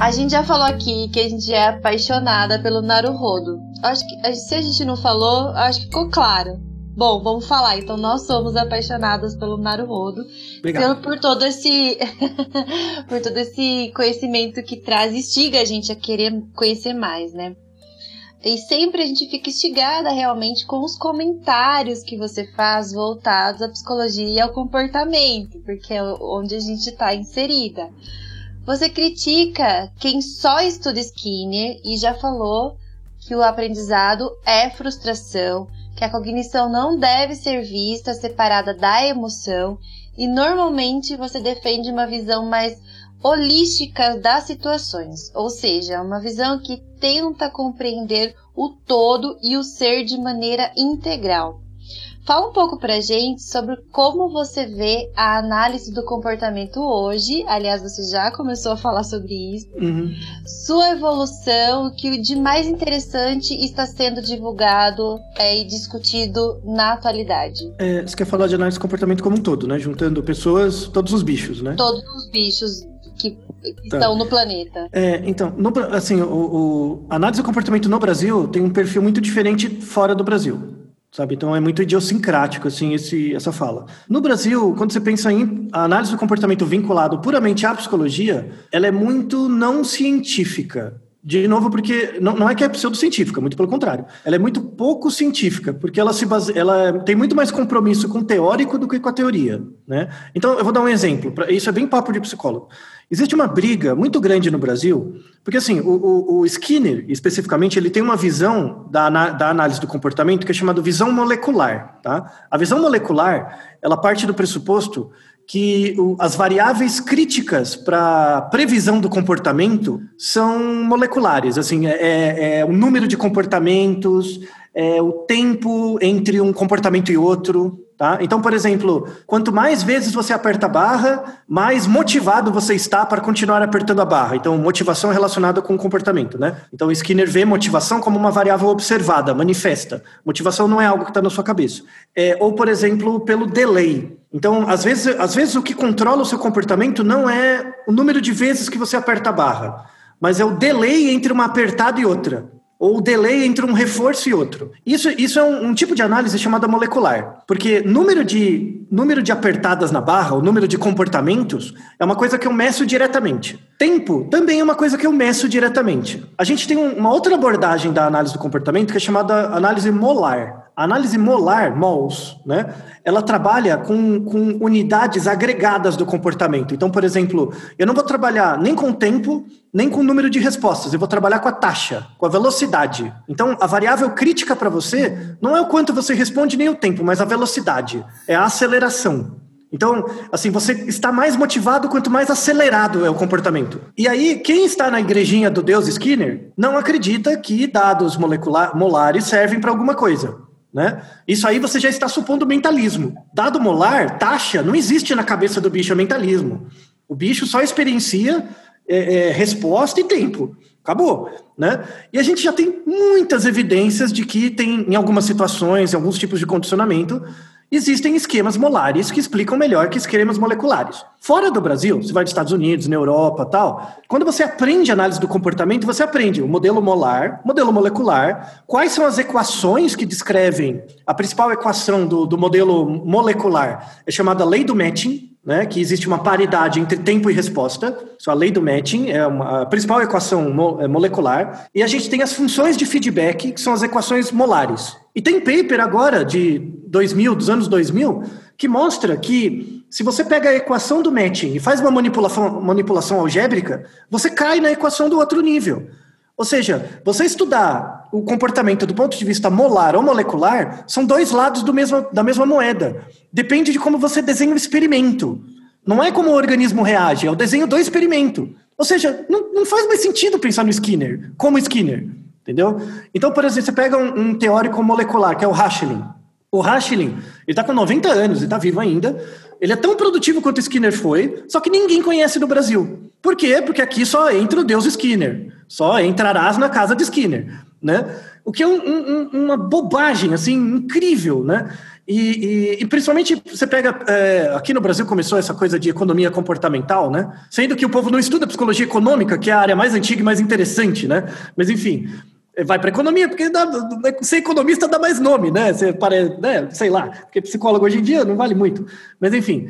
A gente já falou aqui que a gente é apaixonada pelo Naruhodo. Acho que se a gente não falou, acho que ficou claro. Bom, vamos falar. Então, nós somos apaixonadas pelo Naruhodo. Pelo, por todo esse por todo esse conhecimento que traz, instiga a gente a querer conhecer mais, né? E sempre a gente fica instigada realmente com os comentários que você faz voltados à psicologia e ao comportamento, porque é onde a gente está inserida. Você critica quem só estuda Skinner e já falou que o aprendizado é frustração, que a cognição não deve ser vista separada da emoção e normalmente você defende uma visão mais holística das situações, ou seja, uma visão que tenta compreender o todo e o ser de maneira integral. Fala um pouco pra gente sobre como você vê a análise do comportamento hoje. Aliás, você já começou a falar sobre isso. Uhum. Sua evolução, o que de mais interessante está sendo divulgado é, e discutido na atualidade. É, você quer falar de análise do comportamento como um todo, né? Juntando pessoas, todos os bichos, né? Todos os bichos que tá. estão no planeta. É, então, no, assim, o, o análise do comportamento no Brasil tem um perfil muito diferente fora do Brasil sabe? Então é muito idiosincrático assim esse, essa fala. No Brasil, quando você pensa em análise do comportamento vinculado puramente à psicologia, ela é muito não científica. De novo, porque não, não é que é pseudocientífica, muito pelo contrário. Ela é muito pouco científica, porque ela se base, ela tem muito mais compromisso com o teórico do que com a teoria, né? Então, eu vou dar um exemplo. Isso é bem papo de psicólogo. Existe uma briga muito grande no Brasil, porque assim, o, o, Skinner, especificamente, ele tem uma visão da, da análise do comportamento que é chamada visão molecular, tá? A visão molecular, ela parte do pressuposto que o, as variáveis críticas para previsão do comportamento são moleculares, assim, é, é, é o número de comportamentos, é o tempo entre um comportamento e outro, Tá? Então, por exemplo, quanto mais vezes você aperta a barra, mais motivado você está para continuar apertando a barra. Então, motivação é relacionada com o comportamento. Né? Então, Skinner vê motivação como uma variável observada, manifesta. Motivação não é algo que está na sua cabeça. É, ou, por exemplo, pelo delay. Então, às vezes, às vezes, o que controla o seu comportamento não é o número de vezes que você aperta a barra, mas é o delay entre uma apertada e outra ou o delay entre um reforço e outro. Isso, isso é um, um, tipo de análise chamada molecular, porque número de, número de apertadas na barra, o número de comportamentos, é uma coisa que eu meço diretamente. Tempo também é uma coisa que eu meço diretamente. A gente tem uma outra abordagem da análise do comportamento que é chamada análise molar. A análise molar, mols, né? Ela trabalha com, com unidades agregadas do comportamento. Então, por exemplo, eu não vou trabalhar nem com tempo, nem com o número de respostas. Eu vou trabalhar com a taxa, com a velocidade. Então, a variável crítica para você não é o quanto você responde nem o tempo, mas a velocidade. É a aceleração. Então, assim, você está mais motivado quanto mais acelerado é o comportamento. E aí, quem está na igrejinha do Deus Skinner não acredita que dados molecular, molares servem para alguma coisa. Né? Isso aí você já está supondo mentalismo. Dado molar, taxa, não existe na cabeça do bicho é mentalismo. O bicho só experiencia é, é, resposta e tempo. Acabou. Né? E a gente já tem muitas evidências de que tem, em algumas situações, em alguns tipos de condicionamento, existem esquemas molares que explicam melhor que esquemas moleculares. Fora do Brasil, você vai dos Estados Unidos, na Europa tal, quando você aprende análise do comportamento, você aprende o modelo molar, modelo molecular, quais são as equações que descrevem a principal equação do, do modelo molecular, é chamada lei do matching, né, que existe uma paridade entre tempo e resposta. Isso, a lei do matching é uma, a principal equação mo, é molecular. E a gente tem as funções de feedback, que são as equações molares. E tem paper agora, de 2000, dos anos 2000, que mostra que se você pega a equação do matching e faz uma manipulação, manipulação algébrica, você cai na equação do outro nível. Ou seja, você estudar o comportamento do ponto de vista molar ou molecular são dois lados do mesmo, da mesma moeda. Depende de como você desenha o experimento. Não é como o organismo reage, é o desenho do experimento. Ou seja, não, não faz mais sentido pensar no Skinner, como Skinner. entendeu? Então, por exemplo, você pega um, um teórico molecular, que é o Rachlin. O Rachlin, ele está com 90 anos, ele está vivo ainda. Ele é tão produtivo quanto Skinner foi, só que ninguém conhece no Brasil. Por quê? Porque aqui só entra o Deus Skinner. Só entrarás na casa de Skinner, né? O que é um, um, uma bobagem, assim, incrível, né? E, e, e, principalmente você pega é, aqui no Brasil começou essa coisa de economia comportamental, né? Sendo que o povo não estuda psicologia econômica, que é a área mais antiga e mais interessante, né? Mas enfim, vai para economia porque dá, ser economista dá mais nome, né? Você parece, né? Sei lá, porque psicólogo hoje em dia não vale muito. Mas enfim,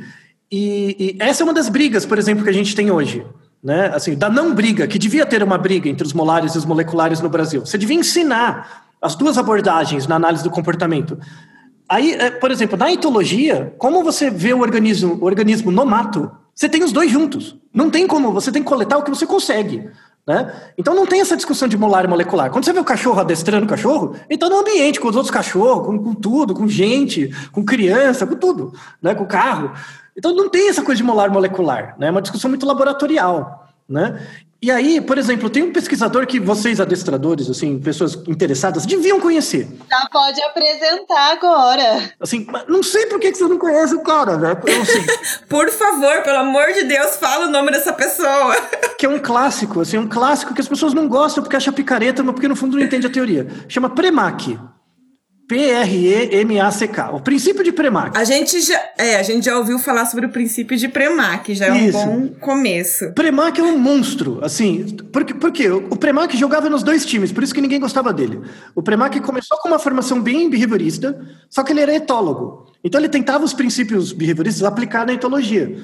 e, e essa é uma das brigas, por exemplo, que a gente tem hoje. Né? Assim, da não briga, que devia ter uma briga entre os molares e os moleculares no Brasil. Você devia ensinar as duas abordagens na análise do comportamento. Aí, é, por exemplo, na etologia, como você vê o organismo, o organismo no mato, você tem os dois juntos. Não tem como, você tem que coletar o que você consegue. Né? Então não tem essa discussão de molar e molecular. Quando você vê o cachorro adestrando o cachorro, ele está no ambiente com os outros cachorros, com, com, tudo, com gente, com criança, com tudo, né? com carro. Então não tem essa coisa de molar molecular, né? é uma discussão muito laboratorial. Né? E aí, por exemplo, tem um pesquisador que vocês, adestradores, assim, pessoas interessadas, deviam conhecer. Já pode apresentar agora. Assim, não sei por que você não conhece o cara, né? Assim, por favor, pelo amor de Deus, fala o nome dessa pessoa. que é um clássico, assim, um clássico que as pessoas não gostam porque acha picareta, mas porque no fundo não entende a teoria. Chama Premack. P-R-E-M-A-C-K. O princípio de Premack. A gente já, é, a gente já ouviu falar sobre o princípio de Premack, já é Isso. um bom começo. Premack é um monstro, assim, porque, porque o Premack jogava nos dois times, por isso que ninguém gostava dele. O Premack começou com uma formação bem behaviorista, só que ele era etólogo. Então ele tentava os princípios behavioristas aplicar na etologia.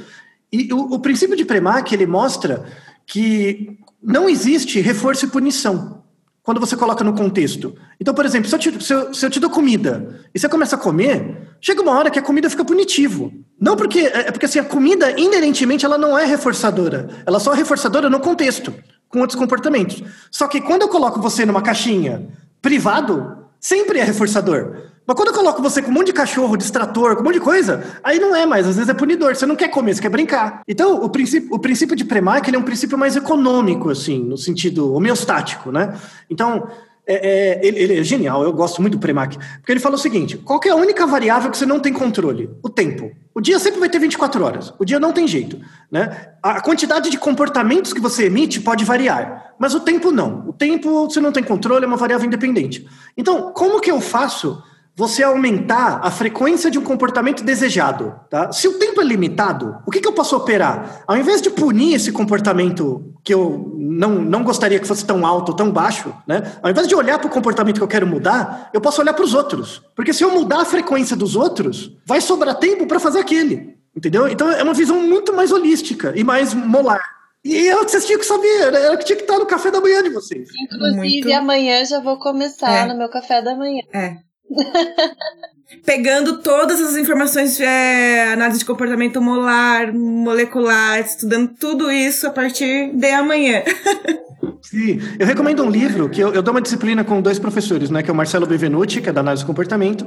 E o, o princípio de Premack, ele mostra que não existe reforço e punição quando você coloca no contexto. Então, por exemplo, se eu, te, se, eu, se eu, te, dou comida e você começa a comer, chega uma hora que a comida fica punitivo. Não porque é, é porque assim, a comida inerentemente ela não é reforçadora, ela só é reforçadora no contexto, com outros comportamentos. Só que quando eu coloco você numa caixinha privado, sempre é reforçador. Mas quando eu coloco você com um monte de cachorro, distrator, com um monte de coisa, aí não é mais, às vezes é punidor. Você não quer comer, você quer brincar. Então, o princípio, o princípio de Premack ele é um princípio mais econômico, assim, no sentido homeostático, né? Então, é, é, ele, ele, é genial, eu gosto muito do Premack, porque ele fala o seguinte: qual é a única variável que você não tem controle? O tempo. O dia sempre vai ter 24 horas. O dia não tem jeito. Né? A quantidade de comportamentos que você emite pode variar, mas o tempo não. O tempo você não tem controle, é uma variável independente. Então, como que eu faço você aumentar a frequência de um comportamento desejado. Tá? Se o tempo é limitado, o que, que eu posso operar? Ao invés de punir esse comportamento que eu não, não gostaria que fosse tão alto ou tão baixo, né? ao invés de olhar para o comportamento que eu quero mudar, eu posso olhar para os outros. Porque se eu mudar a frequência dos outros, vai sobrar tempo para fazer aquele. Entendeu? Então é uma visão muito mais holística e mais molar. E é o que vocês tinham que saber, era o que tinha que estar no café da manhã de vocês. Inclusive, muito... amanhã já vou começar é. no meu café da manhã. É. Pegando todas as informações, é, análise de comportamento molar, molecular, estudando tudo isso a partir de amanhã. Sim, eu recomendo um livro que eu, eu, dou uma disciplina com dois professores, né? Que é o Marcelo Bevenuti, que é da análise de comportamento.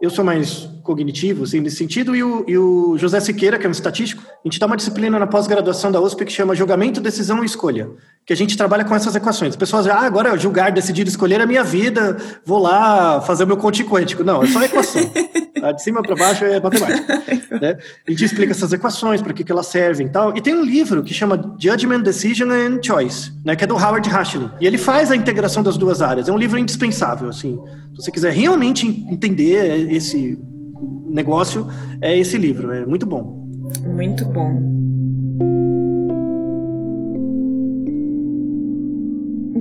Eu sou mais cognitivo, assim, nesse sentido, e o, e o José Siqueira, que é um estatístico. A gente dá uma disciplina na pós-graduação da USP que chama Julgamento, Decisão e Escolha, que a gente trabalha com essas equações. As pessoas ah, agora julgar, decidir, escolher a minha vida, vou lá fazer o meu conte quântico. Não, é só equação. Tá? De cima para baixo é matemática. né? A gente explica essas equações, para que, que elas servem e tal. E tem um livro que chama Judgment, Decision and Choice, né? que é do Howard Hashley. E ele faz a integração das duas áreas. É um livro indispensável, assim. Se você quiser realmente entender esse negócio, é esse livro. É muito bom. Muito bom.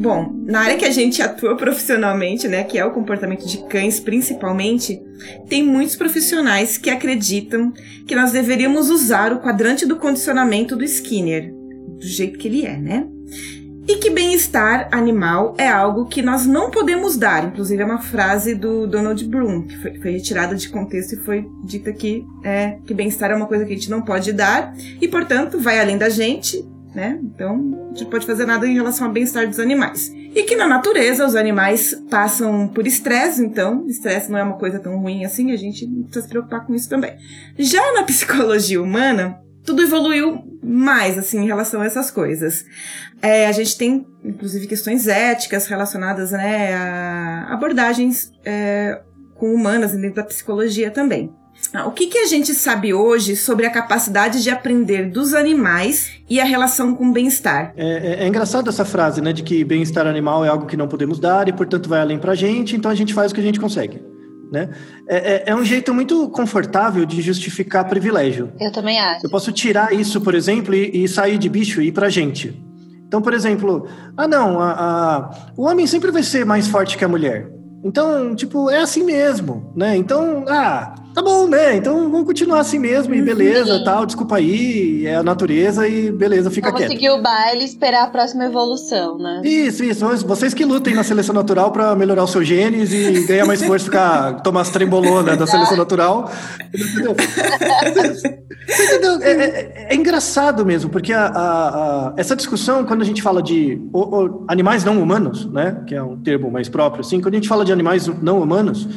Bom, na área que a gente atua profissionalmente, né, que é o comportamento de cães principalmente, tem muitos profissionais que acreditam que nós deveríamos usar o quadrante do condicionamento do Skinner, do jeito que ele é, né? E que bem-estar animal é algo que nós não podemos dar. Inclusive, é uma frase do Donald Bloom, que foi, foi retirada de contexto e foi dita que, é, que bem-estar é uma coisa que a gente não pode dar e, portanto, vai além da gente né? Então, a gente não pode fazer nada em relação ao bem-estar dos animais. E que na natureza os animais passam por estresse, então, estresse não é uma coisa tão ruim assim, a gente precisa se preocupar com isso também. Já na psicologia humana, tudo evoluiu mais, assim, em relação a essas coisas. É, a gente tem, inclusive, questões éticas relacionadas, né, a abordagens é, com humanas dentro da psicologia também. Ah, o que, que a gente sabe hoje sobre a capacidade de aprender dos animais e a relação com o bem-estar? É, é, é engraçado essa frase, né, de que bem-estar animal é algo que não podemos dar e, portanto, vai além para a gente, então a gente faz o que a gente consegue. Né? É, é, é, um jeito muito confortável de justificar privilégio. Eu também acho. Eu posso tirar isso, por exemplo, e, e sair de bicho e ir pra gente. Então, por exemplo, ah não, a, a, o homem sempre vai ser mais forte que a mulher. Então, tipo, é assim mesmo, né? Então, ah, tá bom, né? Então vamos continuar assim mesmo, e beleza, Sim. tal, desculpa aí, é a natureza e beleza, fica vamos quieto. Vamos seguir o baile e esperar a próxima evolução, né? Isso, isso. Vocês que lutem na seleção natural para melhorar os seus genes e ganhar mais força, ficar, tomar as trembolonas da seleção natural. Entendeu? Entendeu? É, é, é, engraçado mesmo, porque a, a, a, essa discussão, quando a gente fala de o, o, animais não humanos, né, que é um termo mais próprio, assim, quando a gente fala de animais não humanos,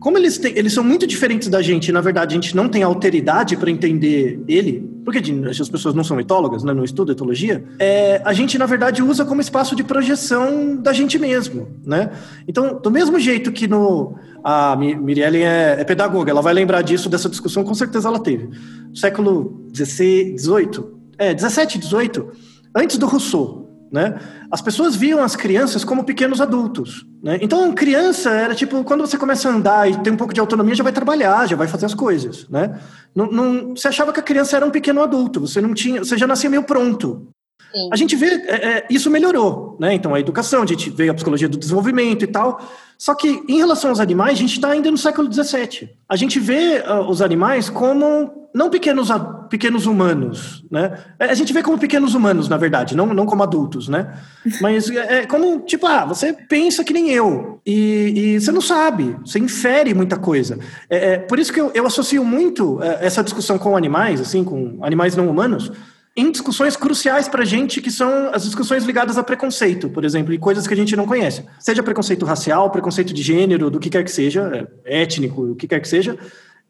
como eles, têm, eles são muito diferentes da gente, na verdade, a gente não tem alteridade para entender ele, porque as pessoas não são etólogas, né, não estudam etologia, é, a gente, na verdade, usa como espaço de projeção da gente mesmo, né? Então, do mesmo jeito que no... A Mirielle é, é pedagoga, ela vai lembrar disso, dessa discussão, com certeza ela teve. Século XVI, XVIII, é, 17, 18, antes do Rousseau, né? As pessoas viam as crianças como pequenos adultos. Né? Então, criança era tipo, quando você começa a andar e tem um pouco de autonomia, já vai trabalhar, já vai fazer as coisas. Né? Não, não, você achava que a criança era um pequeno adulto, você não tinha, você já nascia meio pronto. Sim. A gente vê, é, é, isso melhorou, né? Então, a educação, a gente vê a psicologia do desenvolvimento e tal. Só que, em relação aos animais, a gente está ainda no século XVII. A gente vê uh, os animais como não pequenos, pequenos humanos, né? É, a gente vê como pequenos humanos, na verdade, não, não como adultos, né? Mas é, é como, tipo, ah, você pensa que nem eu, e, e você não sabe, você infere muita coisa. É, é por isso que eu, eu associo muito é, essa discussão com animais, assim, com animais não humanos, em discussões cruciais para a gente, que são as discussões ligadas a preconceito, por exemplo, e coisas que a gente não conhece. Seja preconceito racial, preconceito de gênero, do que quer que seja, étnico, o que quer que seja,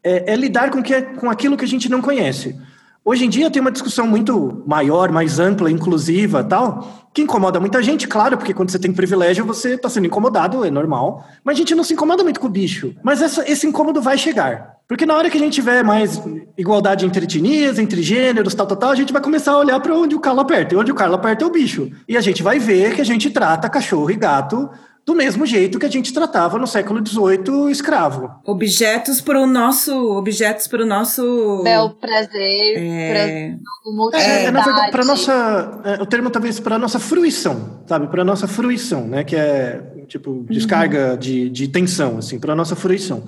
é, é lidar com, que, com aquilo que a gente não conhece. Hoje em dia tem uma discussão muito maior, mais ampla, inclusiva tal, que incomoda muita gente, claro, porque quando você tem privilégio você está sendo incomodado, é normal. Mas a gente não se incomoda muito com o bicho. Mas essa, esse incômodo vai chegar. Porque na hora que a gente tiver mais igualdade entre etnias, entre gêneros, tal, tal, tal, a gente vai começar a olhar para onde o calo aperta. E onde o calo aperta é o bicho. E a gente vai ver que a gente trata cachorro e gato do mesmo jeito que a gente tratava no século XVIII escravo. Objetos para o nosso, objetos para o nosso bel prazer, é... pra é, é, na verdade para nossa, é, o termo talvez para nossa fruição, sabe, para nossa fruição, né, que é tipo descarga uhum. de, de tensão, assim, para nossa fruição.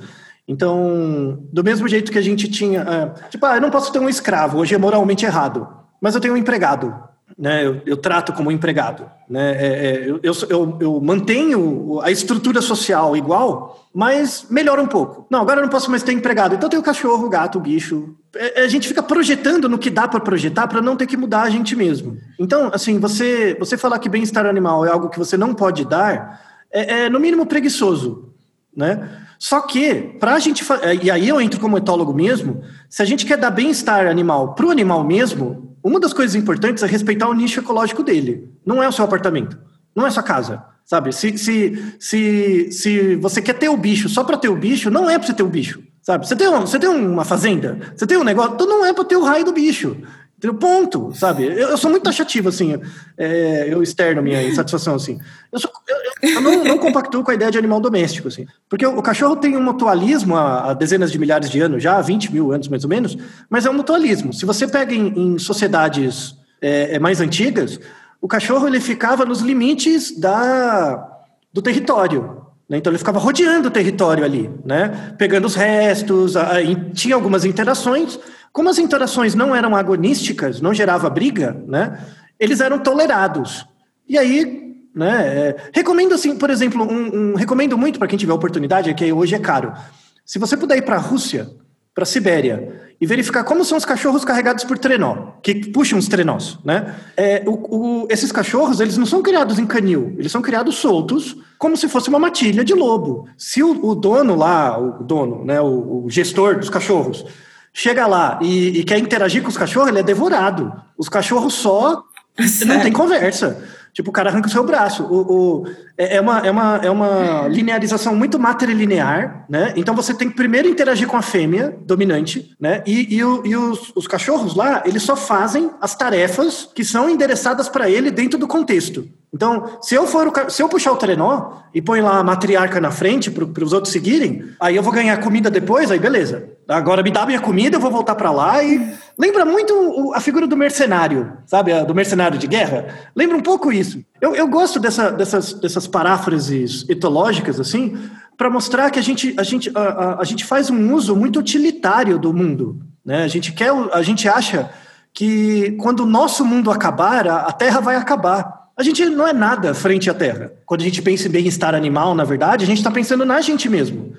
Então, do mesmo jeito que a gente tinha, é, tipo, ah, eu não posso ter um escravo, hoje é moralmente errado, mas eu tenho um empregado né, eu, eu, trato como empregado. Né, é, é, eu, eu, eu, mantenho a estrutura social igual, mas melhora um pouco. Não, agora eu não posso mais ter empregado, então eu tenho cachorro, gato, bicho. É, é a gente fica projetando no que dá para projetar para não ter que mudar a gente mesmo. Então, assim, você, você falar que bem-estar animal é algo que você não pode dar, é, é no mínimo preguiçoso. Né? Só que, para a gente. E aí eu entro como etólogo mesmo, se a gente quer dar bem-estar animal para o animal mesmo, uma das coisas importantes é respeitar o nicho ecológico dele. Não é o seu apartamento, não é a sua casa. Sabe? Se, se, se, se você quer ter o bicho só para ter o bicho, não é para você ter o bicho. Sabe? Você tem, um, você tem uma fazenda, você tem um negócio, então não é para ter o raio do bicho. Entendeu? Ponto, sabe? Eu, eu, sou muito taxativo, assim, é, eu externo minha insatisfação, assim. Eu, sou, eu, eu não, não, compactuo com a ideia de animal doméstico, assim. Porque o, o cachorro tem um mutualismo há, há, dezenas de milhares de anos, já há 20 mil anos mais ou menos, mas é um mutualismo. Se você pega em, em sociedades é, é, mais antigas, o cachorro ele ficava nos limites da, do território. Né? Então ele ficava rodeando o território ali, né? pegando os restos, a, a, tinha algumas interações, como as interações não eram agonísticas, não gerava briga, né? Eles eram tolerados. E aí, né? É, recomendo assim, por exemplo, um, um recomendo muito para quem tiver oportunidade, é que hoje é caro. Se você puder ir para a Rússia, para a Sibéria e verificar como são os cachorros carregados por trenó, que puxam os trenós, né? É, o, o, esses cachorros, eles não são criados em canil, eles são criados soltos, como se fosse uma matilha de lobo. Se o, o dono lá, o dono, né, o, o gestor dos cachorros, chega lá e, e quer interagir com os cachorros, ele é devorado. Os cachorros só não tem conversa. Tipo, o cara arranca o seu braço. O, o, é, é, uma, é, uma, é uma linearização muito matrilinear, né? Então você tem que primeiro interagir com a fêmea dominante, né? E, e, o, e os, os cachorros lá, eles só fazem as tarefas que são endereçadas para ele dentro do contexto. Então, se eu for o, se eu puxar o trenó e põe lá a matriarca na frente para os outros seguirem, aí eu vou ganhar comida depois, aí beleza. Agora me dá minha comida, eu vou voltar para lá e lembra muito a figura do mercenário, sabe, do mercenário de guerra. Lembra um pouco isso. Eu, eu gosto dessa, dessas, dessas paráfrases etológicas assim, para mostrar que a gente a gente a, a, a gente faz um uso muito utilitário do mundo, né? A gente quer a gente acha que quando o nosso mundo acabar, a, a Terra vai acabar. A gente não é nada frente à Terra. Quando a gente pensa em bem-estar animal, na verdade, a gente está pensando na gente mesmo.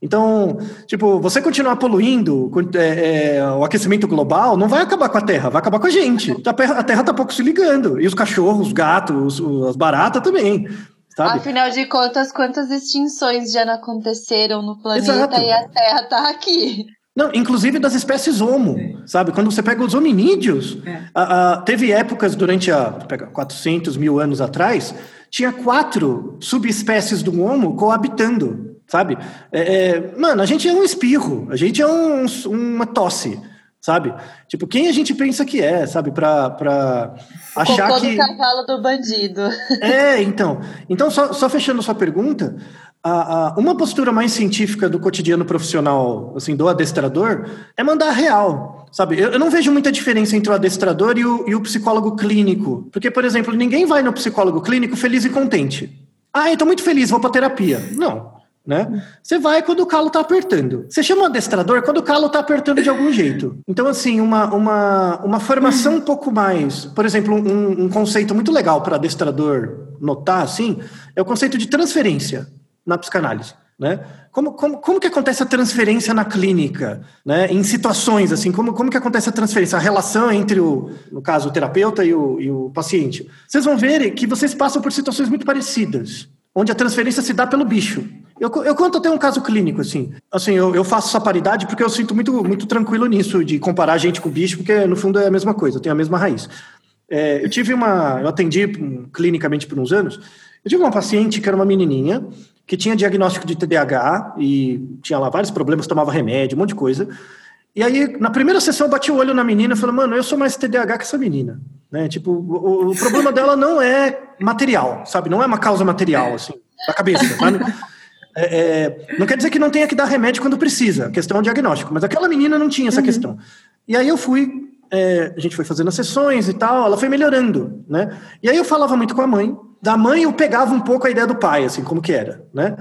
Então, tipo, você continuar poluindo é, é, o aquecimento global não vai acabar com a Terra, vai acabar com a gente. A Terra está pouco se ligando. E os cachorros, os gatos, as baratas também. Sabe? Afinal de contas, quantas extinções já não aconteceram no planeta Exato. e a Terra está aqui? Não, inclusive das espécies homo, sabe? Quando você pega os hominídeos, é. a, a, teve épocas durante a pega 400 mil anos atrás, tinha quatro subespécies do homo coabitando, sabe? É, é, mano, a gente é um espirro, a gente é um, uma tosse, sabe? Tipo, quem a gente pensa que é, sabe? Pra, pra achar Cocô que... do cavalo do bandido. É, então. Então, só, só fechando sua pergunta, a, a, uma postura mais científica do cotidiano profissional, assim, do adestrador, é mandar real, sabe? Eu, eu não vejo muita diferença entre o adestrador e o, e o, psicólogo clínico, porque, por exemplo, ninguém vai no psicólogo clínico feliz e contente. Ah, eu tô muito feliz, vou pra terapia. Não, né? Você vai quando o calo tá apertando. Você chama o adestrador quando o calo tá apertando de algum jeito. Então, assim, uma, uma, uma formação um pouco mais... Por exemplo, um, um conceito muito legal para adestrador notar, assim, é o conceito de transferência na psicanálise. Né? Como, como, como que acontece a transferência na clínica, né? em situações assim, como, como que acontece a transferência, a relação entre, o, no caso, o terapeuta e o, e o paciente? Vocês vão ver que vocês passam por situações muito parecidas, onde a transferência se dá pelo bicho. Eu, eu conto até um caso clínico, assim. Assim, eu, eu faço essa paridade porque eu sinto muito, muito tranquilo nisso, de comparar a gente com bicho, porque no fundo é a mesma coisa, tem a mesma raiz. É, eu tive uma... Eu atendi clinicamente por uns anos, eu tive uma paciente que era uma menininha, que tinha diagnóstico de TDAH e tinha lá vários problemas, tomava remédio, um monte de coisa. E aí, na primeira sessão, eu bati o olho na menina e falei, mano, eu sou mais TDAH que essa menina. Né? Tipo, o, o problema dela não é material, sabe? Não é uma causa material, assim, da cabeça, sabe? É, é, não quer dizer que não tenha que dar remédio quando precisa, a questão é diagnóstico, mas aquela menina não tinha essa uhum. questão. E aí eu fui, é, a gente foi fazendo as sessões e tal, ela foi melhorando, né? E aí eu falava muito com a mãe, da mãe eu pegava um pouco a ideia do pai, assim, como que era, né?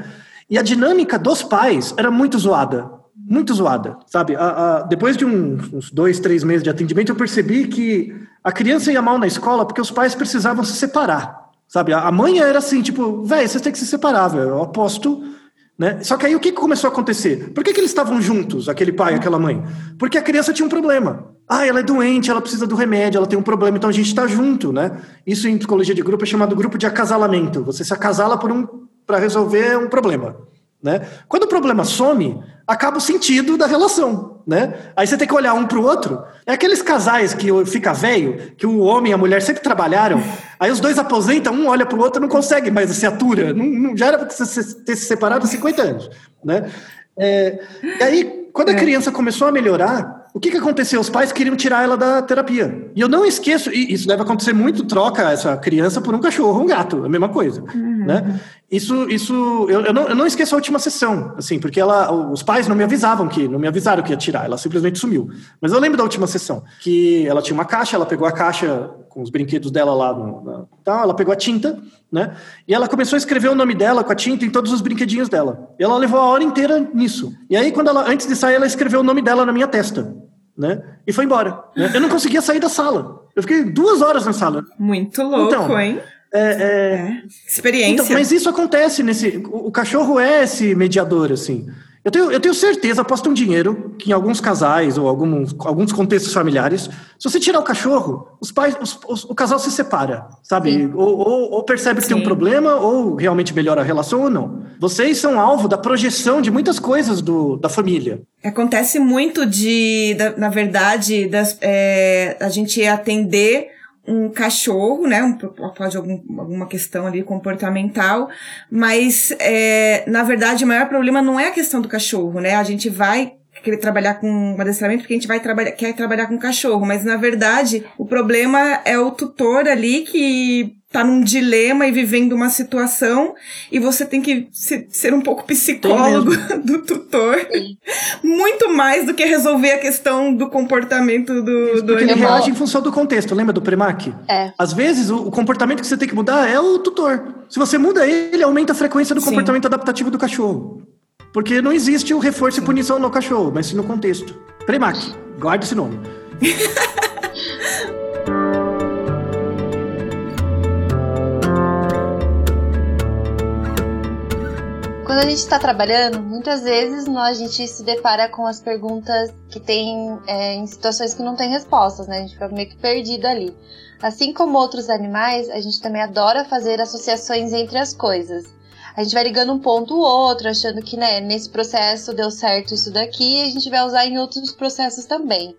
E a dinâmica dos pais era muito zoada, muito zoada, sabe? A, a, depois de um, uns dois, três meses de atendimento, eu percebi que a criança ia mal na escola porque os pais precisavam se separar, sabe? A, a mãe era assim, tipo, velho, vocês têm que se separar, velho, eu aposto... Né? Só que aí o que começou a acontecer? Por que, que eles estavam juntos, aquele pai e aquela mãe? Porque a criança tinha um problema. Ah, ela é doente, ela precisa do remédio, ela tem um problema, então a gente está junto, né? Isso em psicologia de grupo é chamado grupo de acasalamento. Você se acasala por um para resolver um problema, né? Quando o problema some, acaba o sentido da relação, né? Aí você tem que olhar um para o outro. É aqueles casais que fica velho, que o homem e a mulher sempre trabalharam, aí os dois aposentam, um olha para o outro, não consegue mais se atura. Não, não, já era para ter se separado há 50 anos, né? É, e aí, quando a é. criança começou a melhorar, o que, que aconteceu? Os pais queriam tirar ela da terapia. E eu não esqueço, e isso deve acontecer muito, troca essa criança por um cachorro, um gato, a mesma coisa. Uhum. Né? Isso, isso eu, eu, não, eu não esqueço a última sessão, assim, porque ela, os pais não me avisavam que, não me avisaram que ia tirar, ela simplesmente sumiu. Mas eu lembro da última sessão, que ela tinha uma caixa, ela pegou a caixa com os brinquedos dela lá, no, na, então ela pegou a tinta, né? E ela começou a escrever o nome dela com a tinta em todos os brinquedinhos dela. E ela levou a hora inteira nisso. E aí, quando ela, antes de sair, ela escreveu o nome dela na minha testa né? E foi embora. Né? Eu não conseguia sair da sala. Eu fiquei duas horas na sala. Muito louco, então, hein? É, é... é. Experiência. Então, mas isso acontece nesse. O, o, cachorro é esse mediador, assim. Eu tenho, eu tenho certeza, aposto um dinheiro, que em alguns casais ou alguns, alguns contextos familiares, se você tirar o cachorro, os pais, os, os, o casal se separa, sabe? Ou, ou, ou, percebe que Sim. tem um problema, ou realmente melhora a relação ou não. Vocês são alvo da projeção de muitas coisas do, da família. Acontece muito de, da, na verdade, das, é, a gente atender um cachorro, né? Um, pode algum, alguma questão ali comportamental, mas é, na verdade o maior problema não é a questão do cachorro, né? A gente vai querer trabalhar com adestramento porque a gente vai trabalhar, quer trabalhar com cachorro, mas na verdade o problema é o tutor ali que tá num dilema e vivendo uma situação e você tem que ser um pouco psicólogo do tutor. Sim. Muito mais do que resolver a questão do comportamento do, Isso, do porque animal. ele reage em função do contexto, lembra do Premac? É. Às vezes o, o, comportamento que você tem que mudar é o tutor. Se você muda ele, aumenta a frequência do Sim. comportamento adaptativo do cachorro. Porque não existe o reforço e punição no cachorro, mas sim no contexto. Premac, guarde esse nome. Quando a gente está trabalhando, muitas vezes a gente se depara com as perguntas que tem é, em situações que não tem respostas, né? A gente fica meio que perdido ali. Assim como outros animais, a gente também adora fazer associações entre as coisas. A gente vai ligando um ponto ou outro, achando que né, nesse processo deu certo isso daqui, e a gente vai usar em outros processos também.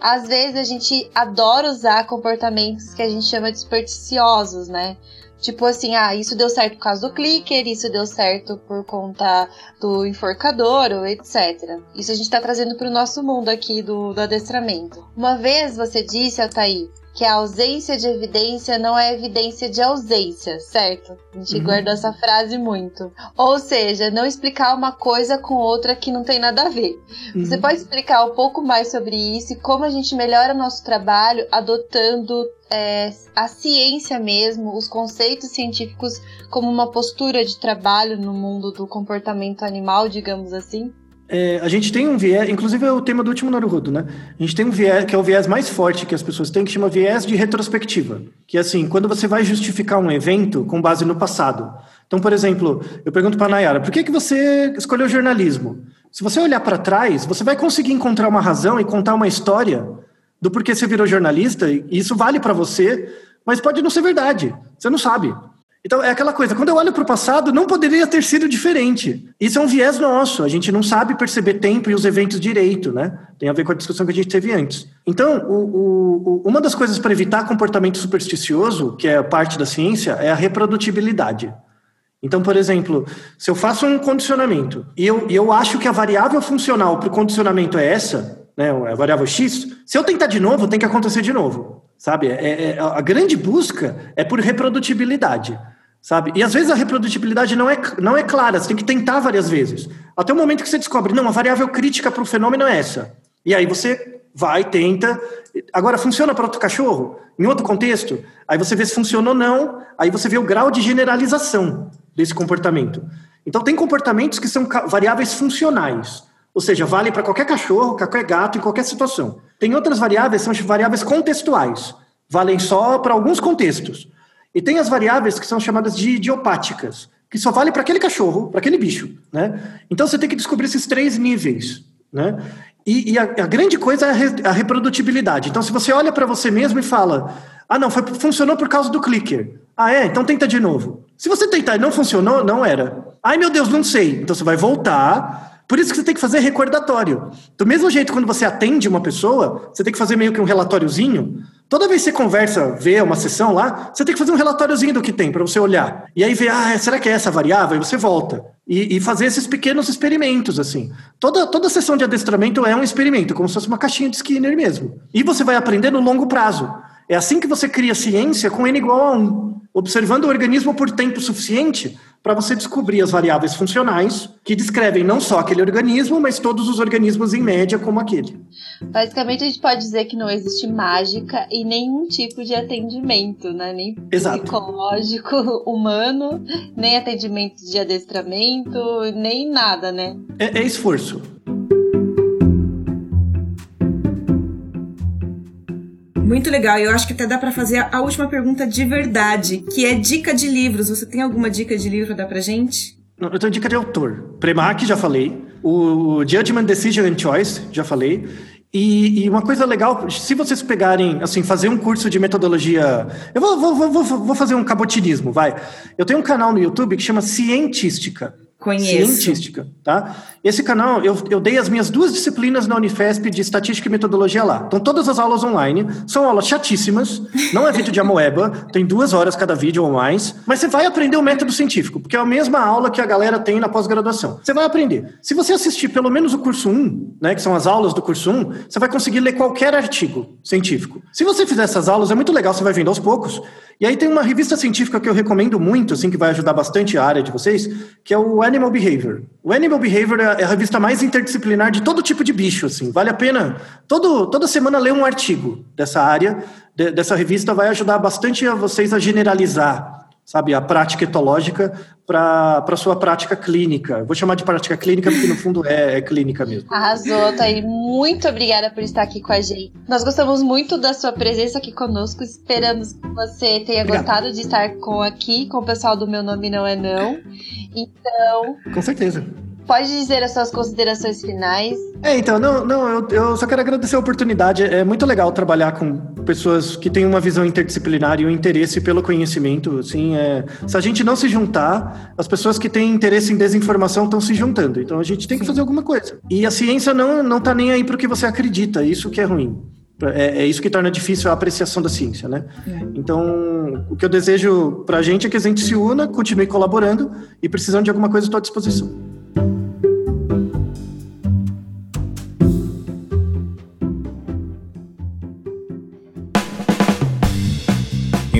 Às vezes a gente adora usar comportamentos que a gente chama de supersticiosos, né? Tipo assim, ah, isso deu certo por causa do clicker, isso deu certo por conta do enforcador, ou etc. Isso a gente tá trazendo pro nosso mundo aqui do, do adestramento. Uma vez você disse, Altair, que a ausência de evidência não é evidência de ausência, certo? A gente uhum. guardou essa frase muito. Ou seja, não explicar uma coisa com outra que não tem nada a ver. Uhum. Você pode explicar um pouco mais sobre isso e como a gente melhora nosso trabalho adotando é, a ciência mesmo, os conceitos científicos como uma postura de trabalho no mundo do comportamento animal, digamos assim? É, a gente tem um viés, inclusive é o tema do último Naruhodo, né? A gente tem um viés, que é o viés mais forte que as pessoas têm, que chama viés de retrospectiva. Que é assim, quando você vai justificar um evento com base no passado. Então, por exemplo, eu pergunto para a Nayara, por que, que você escolheu jornalismo? Se você olhar para trás, você vai conseguir encontrar uma razão e contar uma história do porquê você virou jornalista, e isso vale para você, mas pode não ser verdade. Você não sabe. Então, é aquela coisa, quando eu olho para o passado, não poderia ter sido diferente. Isso é um viés nosso, a gente não sabe perceber tempo e os eventos direito, né? Tem a ver com a discussão que a gente teve antes. Então, o, o, uma das coisas para evitar comportamento supersticioso, que é parte da ciência, é a reprodutibilidade. Então, por exemplo, se eu faço um condicionamento e eu, eu acho que a variável funcional para o condicionamento é essa, né, a variável x, se eu tentar de novo, tem que acontecer de novo, sabe? É, é, a grande busca é por reprodutibilidade, sabe? E às vezes a reprodutibilidade não é, não é clara, você tem que tentar várias vezes. Até o momento que você descobre, não, a variável crítica para o fenômeno é essa. E aí você vai, tenta. Agora, funciona para outro cachorro? Em outro contexto? Aí você vê se funciona ou não, aí você vê o grau de generalização desse comportamento. Então, tem comportamentos que são variáveis funcionais. Ou seja, vale para qualquer cachorro, qualquer gato, em qualquer situação. Tem outras variáveis, são variáveis contextuais. Valem só para alguns contextos. E tem as variáveis que são chamadas de idiopáticas, que só vale para aquele cachorro, para aquele bicho. Né? Então você tem que descobrir esses três níveis. Né? E, e a, a, grande coisa é a, re, a reprodutibilidade. Então, se você olha para você mesmo e fala: Ah, não, foi, funcionou por causa do clicker. Ah, é? Então tenta de novo. Se você tentar e não funcionou, não era. Ai, meu Deus, não sei. Então você vai voltar por isso que você tem que fazer recordatório. Do mesmo jeito, quando você atende uma pessoa, você tem que fazer meio que um relatóriozinho. Toda vez que você conversa, vê uma sessão lá, você tem que fazer um relatóriozinho do que tem para você olhar. E aí ver, ah, será que é essa variável? E você volta. E, e, fazer esses pequenos experimentos, assim. Toda, toda sessão de adestramento é um experimento, como se fosse uma caixinha de Skinner mesmo. E você vai aprender no longo prazo. É assim que você cria ciência com N igual a 1, observando o organismo por tempo suficiente para você descobrir as variáveis funcionais que descrevem não só aquele organismo, mas todos os organismos em média como aquele. Basicamente, a gente pode dizer que não existe mágica e nenhum tipo de atendimento, né? Nem Exato. psicológico humano, nem atendimento de adestramento, nem nada, né? é, é esforço. Muito legal. Eu acho que até dá para fazer a última pergunta de verdade, que é dica de livros. Você tem alguma dica de livro pra dar pra gente? Eu tenho dica de autor. Premac, já falei. O Judgment, Decision and Choice, já falei. E, e, uma coisa legal, se vocês pegarem, assim, fazer um curso de metodologia. Eu vou, vou, vou, vou fazer um cabotinismo, vai. Eu tenho um canal no YouTube que chama Cientística. Conheço. Cientística, tá? Esse canal, eu, eu dei as minhas duas disciplinas na Unifesp de Estatística e Metodologia lá. Então, todas as aulas online são aulas chatíssimas, não é vídeo de amoeba, tem duas horas cada vídeo ou mais, mas você vai aprender o método científico, porque é a mesma aula que a galera tem na pós-graduação. Você vai aprender. Se você assistir pelo menos o curso 1, né, que são as aulas do curso 1, você vai conseguir ler qualquer artigo científico. Se você fizer essas aulas, é muito legal, você vai vendo aos poucos, e aí tem uma revista científica que eu recomendo muito, assim, que vai ajudar bastante a área de vocês, que é o Animal Behavior. O Animal Behavior é a revista mais interdisciplinar de todo tipo de bicho, assim. Vale a pena todo, toda semana ler um artigo dessa área, de, dessa revista, vai ajudar bastante a vocês a generalizar sabe, a prática etológica para a sua prática clínica. Vou chamar de prática clínica porque no fundo é, é clínica mesmo. Arrasou, Thaí. Muito obrigada por estar aqui com a gente. Nós gostamos muito da sua presença aqui conosco. Esperamos que você tenha Obrigado. gostado de estar com aqui com o pessoal do Meu Nome Não É Não. Então. Com certeza. Pode dizer as suas considerações finais. É, então, não, não eu, eu, só quero agradecer a oportunidade. É muito legal trabalhar com pessoas que têm uma visão interdisciplinar e um interesse pelo conhecimento. Assim, é, se a gente não se juntar, as pessoas que têm interesse em desinformação estão se juntando. Então a gente tem que fazer alguma coisa. E a ciência não, não tá nem aí para o que você acredita, isso que é ruim. É, é, isso que torna difícil a apreciação da ciência, né? É. Então, o que eu desejo para a gente é que a gente se una, continue colaborando e precisando de alguma coisa, estou à disposição.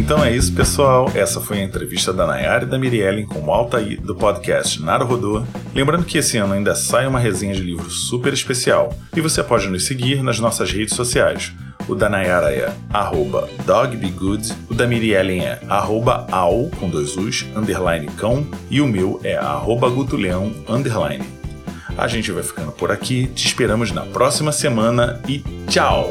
Então é isso, pessoal. Essa foi a entrevista da Nayara e da Miriellen com o Altair do podcast Naruhodô. Lembrando que esse ano ainda sai uma resenha de livro super especial e você pode nos seguir nas nossas redes sociais. O da Nayara é arroba dogbegood, o da Miriellen é arroba com dois us, underline cão, e o meu é arroba gutuleão, underline. A gente vai ficando por aqui, te esperamos na próxima semana e tchau!